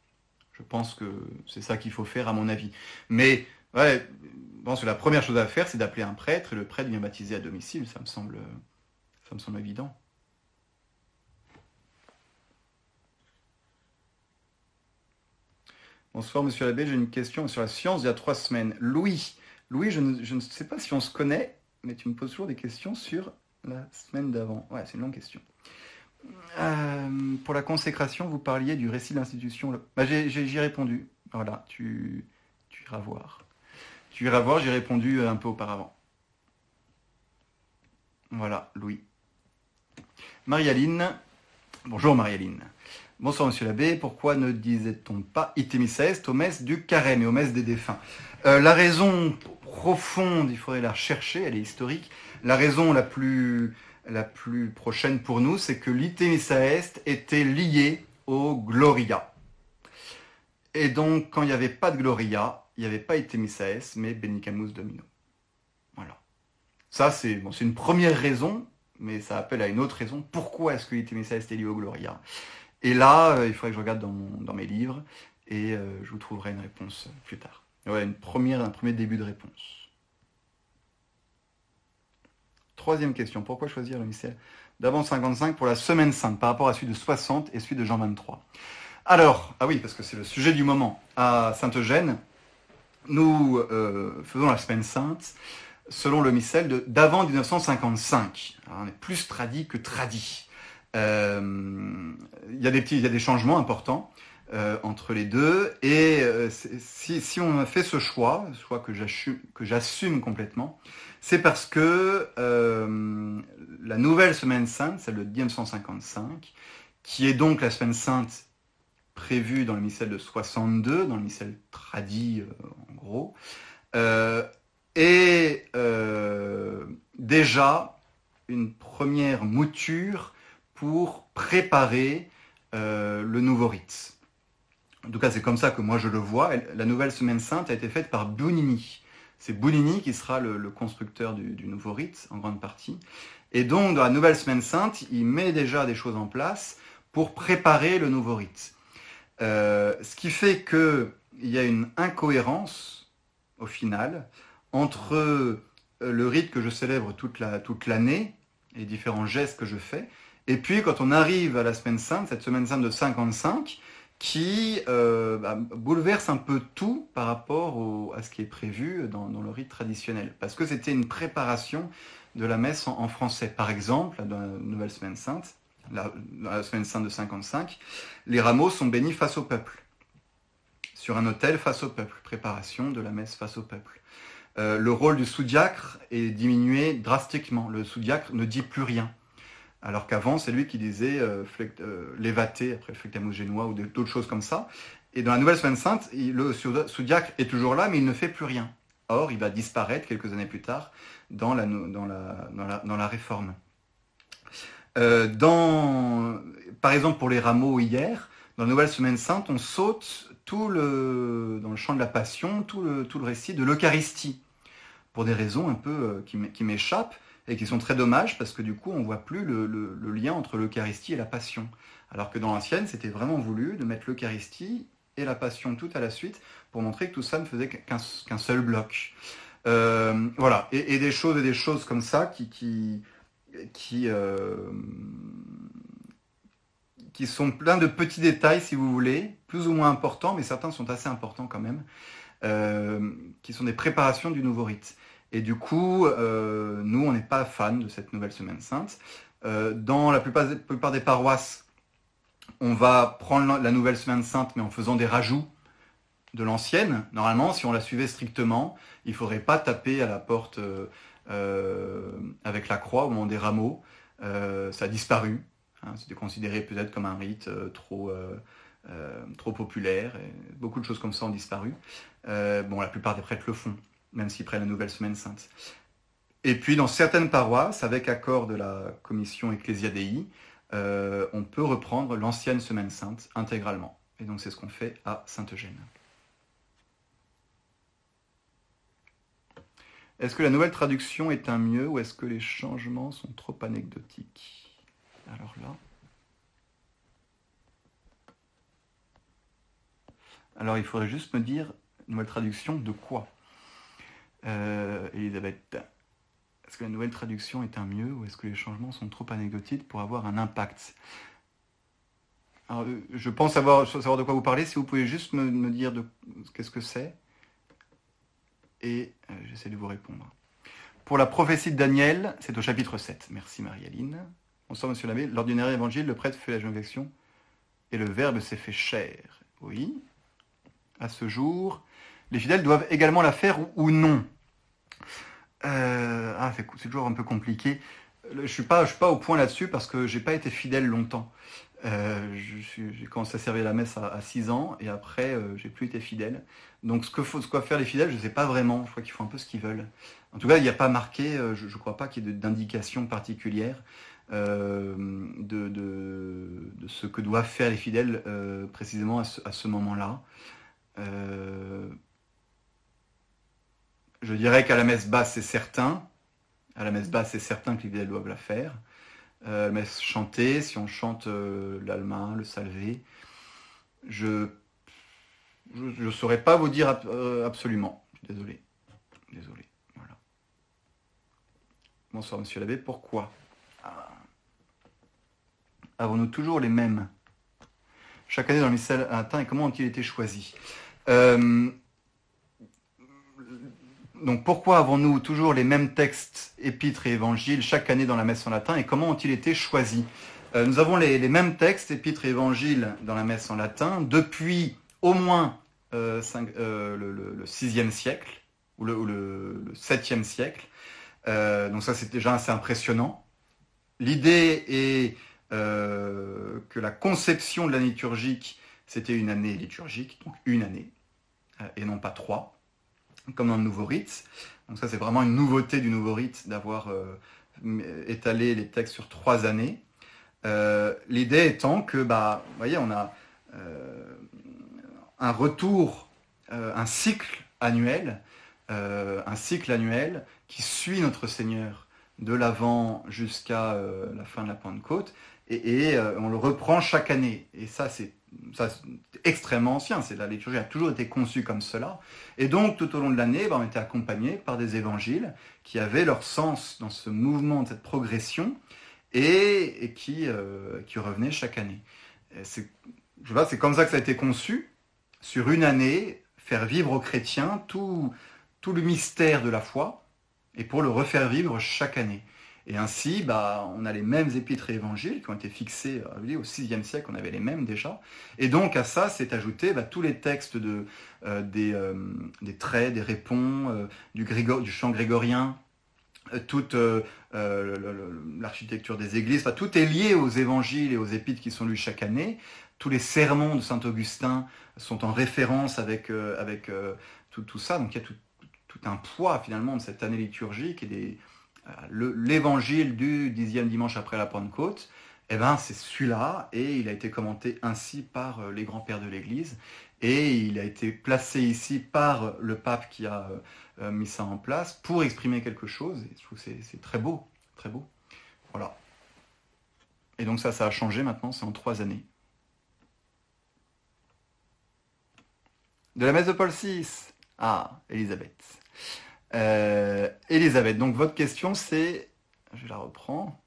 Je pense que c'est ça qu'il faut faire à mon avis. Mais ouais, je pense la première chose à faire, c'est d'appeler un prêtre et le prêtre vient baptiser à domicile. Ça me semble, évident. Bonsoir Monsieur l'abbé, j'ai une question sur la science il y a trois semaines. Louis, Louis, je ne sais pas si on se connaît, mais tu me poses toujours des questions sur la semaine d'avant Ouais, c'est une longue question. Euh, pour la consécration, vous parliez du récit de l'institution. Bah, J'y ai répondu. Voilà, tu, tu iras voir. Tu iras voir, j'ai répondu un peu auparavant. Voilà, Louis. Marialine. Bonjour Marialine. Bonsoir Monsieur l'abbé. Pourquoi ne disait-on pas itemis est au messe du carême et au messe des défunts? Euh, La raison profonde, il faudrait la chercher, elle est historique. La raison la plus, prochaine pour nous, c'est que l'Itemissa Est était lié au Gloria. Et donc, quand il n'y avait pas de Gloria, il n'y avait pas Itemissa Est, mais Benicamus Domino. Voilà. Ça, c'est une première raison, mais ça appelle à une autre raison. Pourquoi est-ce que l'Itemissa Est est lié au Gloria? Et là, euh, il faudrait que je regarde dans, mes livres, et euh, je vous trouverai une réponse plus tard. Ouais, une première, un premier début de réponse. Troisième question, pourquoi choisir le missel d'avant 55 pour la semaine sainte par rapport à celui de 60 et celui de Jean 23 Alors, ah oui, parce que c'est le sujet du moment, à Sainte-Eugène, nous euh, faisons la semaine sainte selon le missel d'avant 1955. on est plus tradit que tradit. Euh, il y, a des petits, il y a des changements importants. Euh, entre les deux. Et euh, si, on fait ce choix, choix que j'assume complètement, c'est parce que euh, la nouvelle semaine sainte, celle de 1955, qui est donc la semaine sainte prévue dans le missel de 62, dans le missel tradit en gros, est déjà une première mouture pour préparer le nouveau rite. En tout cas, c'est comme ça que moi je le vois. La nouvelle Semaine Sainte a été faite par Bounini. C'est Bounini qui sera le, constructeur du, nouveau rite, en grande partie. Et donc, dans la nouvelle Semaine Sainte, il met déjà des choses en place pour préparer le nouveau rite. Euh, ce qui fait qu'il y a une incohérence, au final, entre euh, le rite que je célèbre toute l'année, les différents gestes que je fais, et puis quand on arrive à la Semaine Sainte, cette Semaine Sainte de 55, qui euh, bah, bouleverse un peu tout par rapport à ce qui est prévu dans, le rite traditionnel. Parce que c'était une préparation de la messe en, français. Par exemple, dans la Nouvelle Semaine Sainte, la, Semaine Sainte de 55, les rameaux sont bénis face au peuple. Sur un autel face au peuple. Préparation de la messe face au peuple. Euh, le rôle du sous-diacre est diminué drastiquement. Le sous-diacre ne dit plus rien. Alors qu'avant, c'est lui qui disait euh, euh l'évaté, après le flectamus génois ou d'autres choses comme ça. Et dans la Nouvelle Semaine Sainte, le sous-diacre est toujours là, mais il ne fait plus rien. Or, il va disparaître quelques années plus tard dans la, Réforme. Euh, par exemple, pour les rameaux hier, dans la Nouvelle Semaine Sainte, on saute tout le, dans le champ de la Passion, tout le, tout le récit de l'Eucharistie, pour des raisons un peu euh, qui m'échappent et qui sont très dommages parce que du coup, on voit plus le, lien entre l'Eucharistie et la Passion. Alors que dans l'ancienne, c'était vraiment voulu de mettre l'Eucharistie et la Passion tout à la suite pour montrer que tout ça ne faisait qu'un seul bloc. Euh, voilà, et, des choses et des choses comme ça qui qui qui, euh, sont plein de petits détails, si vous voulez, plus ou moins importants, mais certains sont assez importants quand même, euh, qui sont des préparations du nouveau rite. Et du coup, euh, nous, on n'est pas fans de cette nouvelle semaine sainte. Euh, dans la plupart, des paroisses, on va prendre la nouvelle semaine sainte, mais en faisant des rajouts de l'ancienne. Normalement, si on la suivait strictement, il ne faudrait pas taper à la porte euh, avec la croix au moment des rameaux. ça a disparu. Hein. C'était considéré peut-être comme un rite trop, trop populaire. Beaucoup de choses comme ça ont disparu. bon, la plupart des prêtres le font même s'ils prennent la nouvelle semaine sainte. Et puis dans certaines paroisses, avec accord de la commission Ecclésiadei, euh, on peut reprendre l'ancienne semaine sainte intégralement. Et donc c'est ce qu'on fait à Sainte-Eugène. Est-ce que la nouvelle traduction est un mieux ou est-ce que les changements sont trop anecdotiques? Alors là. Alors il faudrait juste me dire, nouvelle traduction de quoi? Euh, Elisabeth, est-ce que la nouvelle traduction est un mieux ou est-ce que les changements sont trop anecdotiques pour avoir un impact? Alors, euh, Je pense savoir, de quoi vous parlez. Si vous pouvez juste me, dire de, qu'est-ce que c'est et euh, j'essaie de vous répondre. Pour la prophétie de Daniel, c'est au chapitre 7. Merci Marie-Aline. Bonsoir Monsieur l'abbé. L'ordinaire évangile, le prêtre fait la jonction et le Verbe s'est fait chair. Oui. À ce jour, les fidèles doivent également la faire ou non. Euh, ah, c'est toujours un peu compliqué. Je suis, pas, suis pas au point là-dessus parce que j'ai pas été fidèle longtemps. Euh, j'ai commencé à servir la messe à, 6 ans et après euh, j'ai plus été fidèle. Donc ce que faut, ce quoi faire les fidèles, je sais pas vraiment. Je crois qu'ils font un peu ce qu'ils veulent. En tout cas, il n'y a pas marqué, je ne crois pas qu'il y ait d'indication particulière de, ce que doivent faire les fidèles précisément à ce moment-là. Je dirais qu'à la messe basse, c'est certain. À la messe basse, c'est certain que les fidèles doivent la faire. Euh, messe chantée, si on chante euh, l'alma, le salvé, je ne saurais pas vous dire euh, absolument. Désolé. Désolé. Bonsoir, monsieur l'abbé. Pourquoi? Ah. Avons-nous toujours les mêmes? Chaque année dans le missel latin et comment ont-ils été choisis? Euh, donc pourquoi avons-nous toujours les mêmes textes, épîtres et évangiles chaque année dans la messe en latin et comment ont-ils été choisis euh, Nous avons les, mêmes textes, épîtres et évangiles dans la messe en latin depuis au moins euh, le, 6e siècle ou le, le, 7e siècle. donc ça c'est déjà assez impressionnant. L'idée est euh, que la conception de la liturgique, c'était une année liturgique, donc une année, euh, et non pas trois, comme dans le nouveau rite. Donc ça, c'est vraiment une nouveauté du nouveau rite d'avoir euh, étalé les textes sur trois années. L'idée étant que, bah, vous voyez, on a un retour, un cycle annuel, un cycle annuel qui suit notre Seigneur de l'avant jusqu'à la fin de la Pentecôte et, euh, on le reprend chaque année. Et ça, c'est extrêmement ancien. C'est la liturgie a toujours été conçue comme cela. Et donc, tout au long de l'année, ben, on était accompagné par des évangiles qui avaient leur sens dans ce mouvement, cette progression, et, qui, euh, qui revenaient chaque année. Je vois, c'est comme ça que ça a été conçu. Sur une année, faire vivre aux chrétiens tout, tout le mystère de la foi, et pour le refaire vivre chaque année. Et ainsi, bah, on a les mêmes épîtres et évangiles qui ont été fixés euh, au VIe siècle, on avait les mêmes déjà. Et donc à ça s'est ajouté bah, tous les textes euh, des, euh, des, traits, des répons, du, du, chant grégorien, toute l'architecture des églises, tout est lié aux évangiles et aux épîtres qui sont lus chaque année. Tous les sermons de Saint Augustin sont en référence avec, tout, ça. Donc il y a tout, tout, un poids finalement de cette année liturgique et des l'évangile du dixième dimanche après la Pentecôte, eh ben, c'est celui-là, et il a été commenté ainsi par euh, les grands-pères de l'Église, et il a été placé ici par le pape qui a euh, mis ça en place pour exprimer quelque chose, et je trouve que c'est très beau, très beau. Voilà. Et donc ça, ça a changé maintenant, c'est en trois années. De la messe de Paul VI. Ah, Elisabeth. Euh, Elisabeth, donc votre question c'est, je la reprends.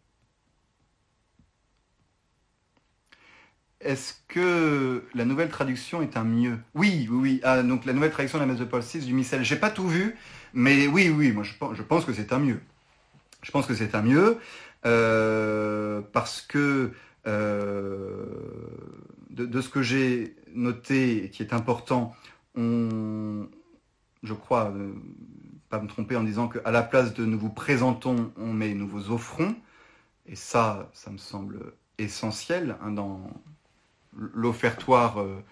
Est-ce que la nouvelle traduction est un mieux? Oui, oui, oui. Ah, donc la nouvelle traduction de la messe de Paul VI du missel. J'ai pas tout vu, mais oui, oui, moi je, pense que c'est un mieux. Je pense que c'est un mieux euh, parce que euh, de, ce que j'ai noté et qui est important, je crois, pas me tromper en disant qu'à la place de nous vous présentons, on met nous vous offrons. Et ça, ça me semble essentiel hein, dans l'offertoire, euh,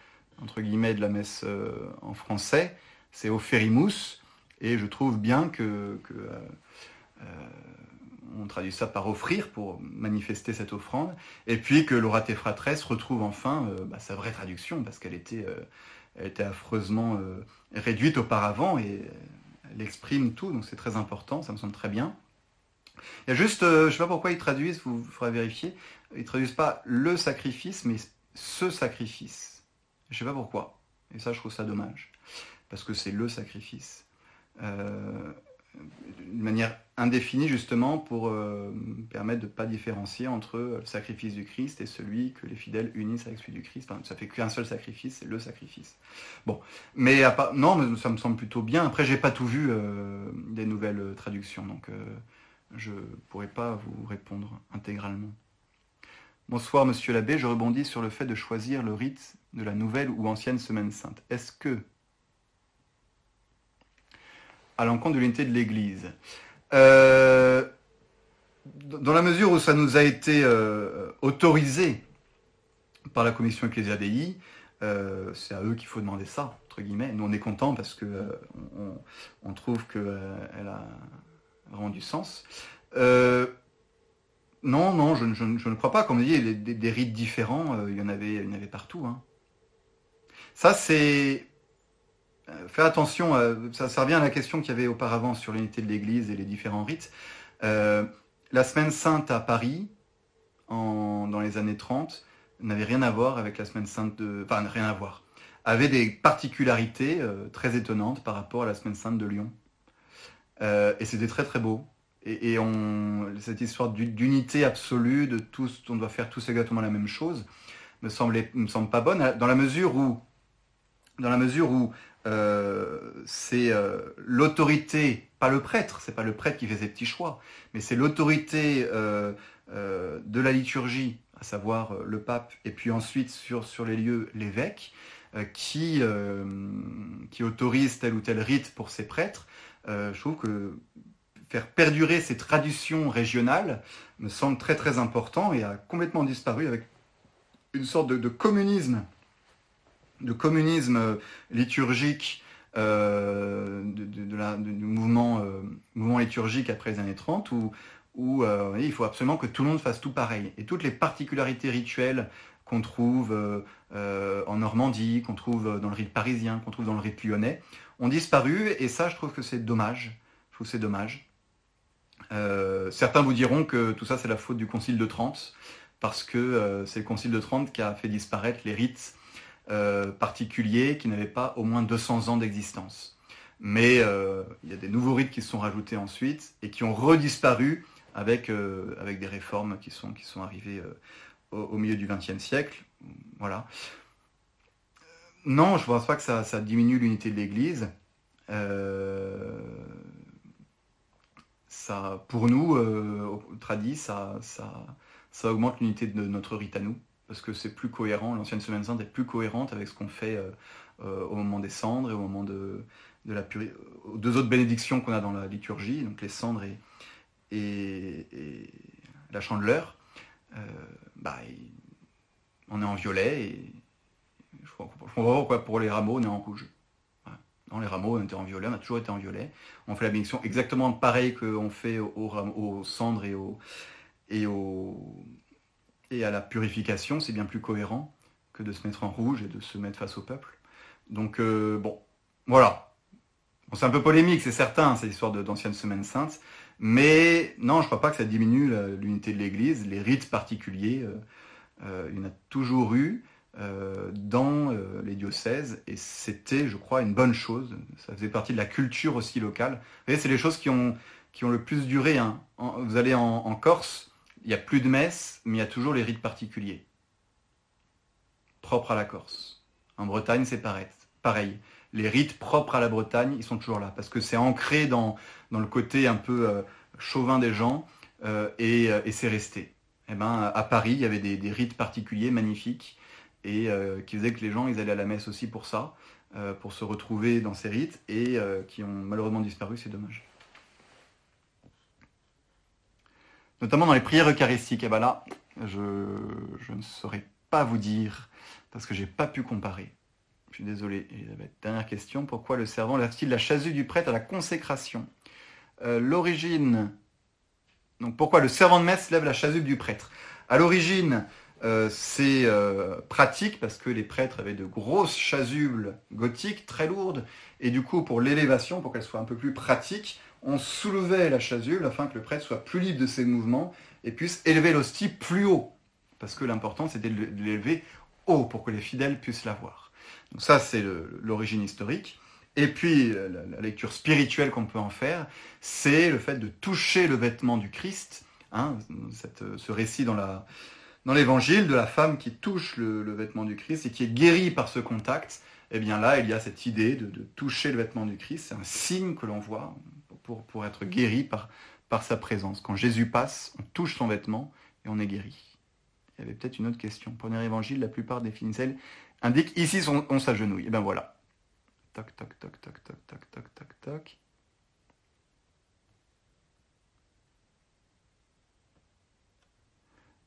entre guillemets, de la messe euh, en français. C'est offerimus. Et je trouve bien que, euh, on traduit ça par offrir pour manifester cette offrande. Et puis que l'orate fratresse retrouve enfin bah, sa vraie traduction parce qu'elle était, elle était affreusement réduite auparavant et elle exprime tout, donc c'est très important, ça me semble très bien. Il y a juste, euh, je ne sais pas pourquoi ils traduisent, vous, faudra vérifier, ils traduisent pas le sacrifice, mais ce sacrifice. Je ne sais pas pourquoi. Et ça, je trouve ça dommage. Parce que c'est le sacrifice. Euh, d'une manière indéfinie justement pour euh, permettre de ne pas différencier entre le sacrifice du Christ et celui que les fidèles unissent avec celui du Christ. Enfin, ça fait qu'un seul sacrifice, c'est le sacrifice. Bon, mais non, mais ça me semble plutôt bien. Après, j'ai pas tout vu euh, des nouvelles traductions, donc euh, je pourrais pas vous répondre intégralement. Bonsoir, monsieur l'abbé. Je rebondis sur le fait de choisir le rite de la nouvelle ou ancienne semaine sainte. Est-ce que à l'encontre de l'unité de l'Église. Euh, dans la mesure où ça nous a été euh, autorisé par la commission Ecclesia Dei, euh, c'est à eux qu'il faut demander ça, entre guillemets. Nous, on est contents parce que on, trouve qu'elle a rendu sens. non, non, je, ne crois pas. Comme on dit, des, des rites différents, il, y en avait, il y en avait partout. Hein. Ça, c'est euh, faire attention, euh, ça, revient à la question qu'il y avait auparavant sur l'unité de l'Église et les différents rites. Euh, la semaine sainte à Paris, dans les années 30, n'avait rien à voir avec la semaine sainte de... Enfin, rien à voir. Avait des particularités très étonnantes par rapport à la semaine sainte de Lyon. et c'était très très beau. et, cette histoire d'unité absolue, de tous, on doit faire tous exactement la même chose, me semble, me semble pas bonne, dans la mesure où, dans la mesure où euh, c'est euh, l'autorité, pas le prêtre, c'est pas le prêtre qui fait ses petits choix, mais c'est l'autorité euh, de la liturgie, à savoir le pape, et puis ensuite sur, les lieux l'évêque, qui, qui autorise tel ou tel rite pour ses prêtres. je trouve que faire perdurer ces traditions régionales me semble très très important et a complètement disparu avec une sorte de communisme de communisme liturgique euh, de, la, du mouvement, euh, mouvement liturgique après les années 30 où, euh, il faut absolument que tout le monde fasse tout pareil. Et toutes les particularités rituelles qu'on trouve en Normandie, qu'on trouve dans le rite parisien, qu'on trouve dans le rite lyonnais, ont disparu. Et ça, je trouve que c'est dommage. Je trouve c'est dommage. certains vous diront que tout ça, c'est la faute du Concile de Trente, parce que c'est le Concile de Trente qui a fait disparaître les rites euh, particuliers qui n'avaient pas au moins 200 ans d'existence. Mais euh, il y a des nouveaux rites qui se sont rajoutés ensuite et qui ont redisparu avec, euh, des réformes qui sont, arrivées au, milieu du XXe siècle. Voilà. Non, je ne pense pas que ça, diminue l'unité de l'Église. pour nous, au ça, ça augmente l'unité de notre rite à nous parce que c'est plus cohérent, l'ancienne semaine sainte est plus cohérente avec ce qu'on fait euh, euh, au moment des cendres et au moment de, la purée, aux deux autres bénédictions qu'on a dans la liturgie, donc les cendres et, et, la chandeleur. Euh, bah, on est en violet et je comprends pas pourquoi pour les rameaux on est en rouge. Dans les rameaux, on était en violet, on a toujours été en violet. On fait la bénédiction exactement pareil qu'on fait aux, aux, cendres et aux, et aux, et à la purification, c'est bien plus cohérent que de se mettre en rouge et de se mettre face au peuple. Donc euh, bon, voilà. c'est un peu polémique, c'est certain, c'est l'histoire d'ancienne semaine sainte, mais non, je ne crois pas que ça diminue l'unité de l'Église. Les rites particuliers, euh, euh, il y en a toujours eu dans les diocèses, et c'était, je crois, une bonne chose. Ça faisait partie de la culture aussi locale. Vous voyez, c'est les choses qui ont, qui ont le plus duré. Hein. vous allez en Corse, il n'y a plus de messe, mais il y a toujours les rites particuliers, propres à la Corse. En Bretagne, c'est pareil. Les rites propres à la Bretagne, ils sont toujours là, parce que c'est ancré dans, le côté un peu euh, chauvin des gens, euh, euh, et, c'est resté. Eh ben, à Paris, il y avait des, rites particuliers magnifiques, et qui faisaient que les gens, ils allaient à la messe aussi pour ça, pour se retrouver dans ces rites, et qui ont malheureusement disparu, c'est dommage. Notamment dans les prières eucharistiques. Et eh bien là, je, ne saurais pas vous dire, parce que j'ai pas pu comparer. Je suis désolé, Elisabeth. Dernière question, pourquoi le servant lève-t-il la chasuble du prêtre à la consécration euh, L'origine, donc pourquoi le servant de messe lève la chasuble du prêtre À l'origine, euh, c'est euh, pratique parce que les prêtres avaient de grosses chasubles gothiques très lourdes et du coup pour l'élévation, pour qu'elle soit un peu plus pratique, on soulevait la chasuble afin que le prêtre soit plus libre de ses mouvements et puisse élever l'hostie plus haut. Parce que l'important, c'était de l'élever haut pour que les fidèles puissent la voir. Donc ça, c'est l'origine historique. Et puis, la, lecture spirituelle qu'on peut en faire, c'est le fait de toucher le vêtement du Christ. Hein, ce récit dans l'évangile de la femme qui touche le, vêtement du Christ et qui est guérie par ce contact, eh bien là, il y a cette idée de toucher le vêtement du Christ. C'est un signe que l'on voit pour, être guéri par, sa présence. Quand Jésus passe, on touche son vêtement et on est guéri. Il y avait peut-être une autre question. Premier évangile, la plupart des finicelles indiquent ici on, s'agenouille. Et bien voilà. Toc, toc, toc, toc, toc, toc, toc, toc, toc.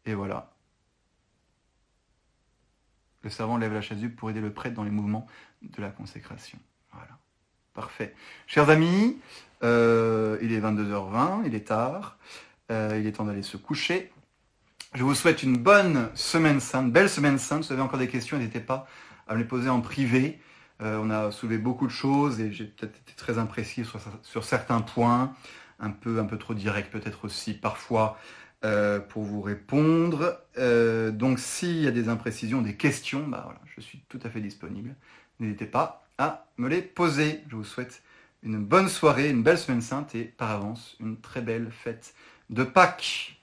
Et voilà. Le servant lève la chasuble pour aider le prêtre dans les mouvements de la consécration. Voilà. Parfait. Chers amis, euh, il est 22h20, il est tard, euh, il est temps d'aller se coucher. Je vous souhaite une bonne semaine sainte, belle semaine sainte. Si vous avez encore des questions, n'hésitez pas à me les poser en privé. Euh, on a soulevé beaucoup de choses et j'ai peut-être été très imprécis sur, certains points, un peu, un peu trop direct peut-être aussi parfois pour vous répondre. donc s'il y a des imprécisions, des questions, bah je suis tout à fait disponible. N'hésitez pas à me les poser. Je vous souhaite une bonne soirée, une belle semaine sainte et par avance une très belle fête de Pâques.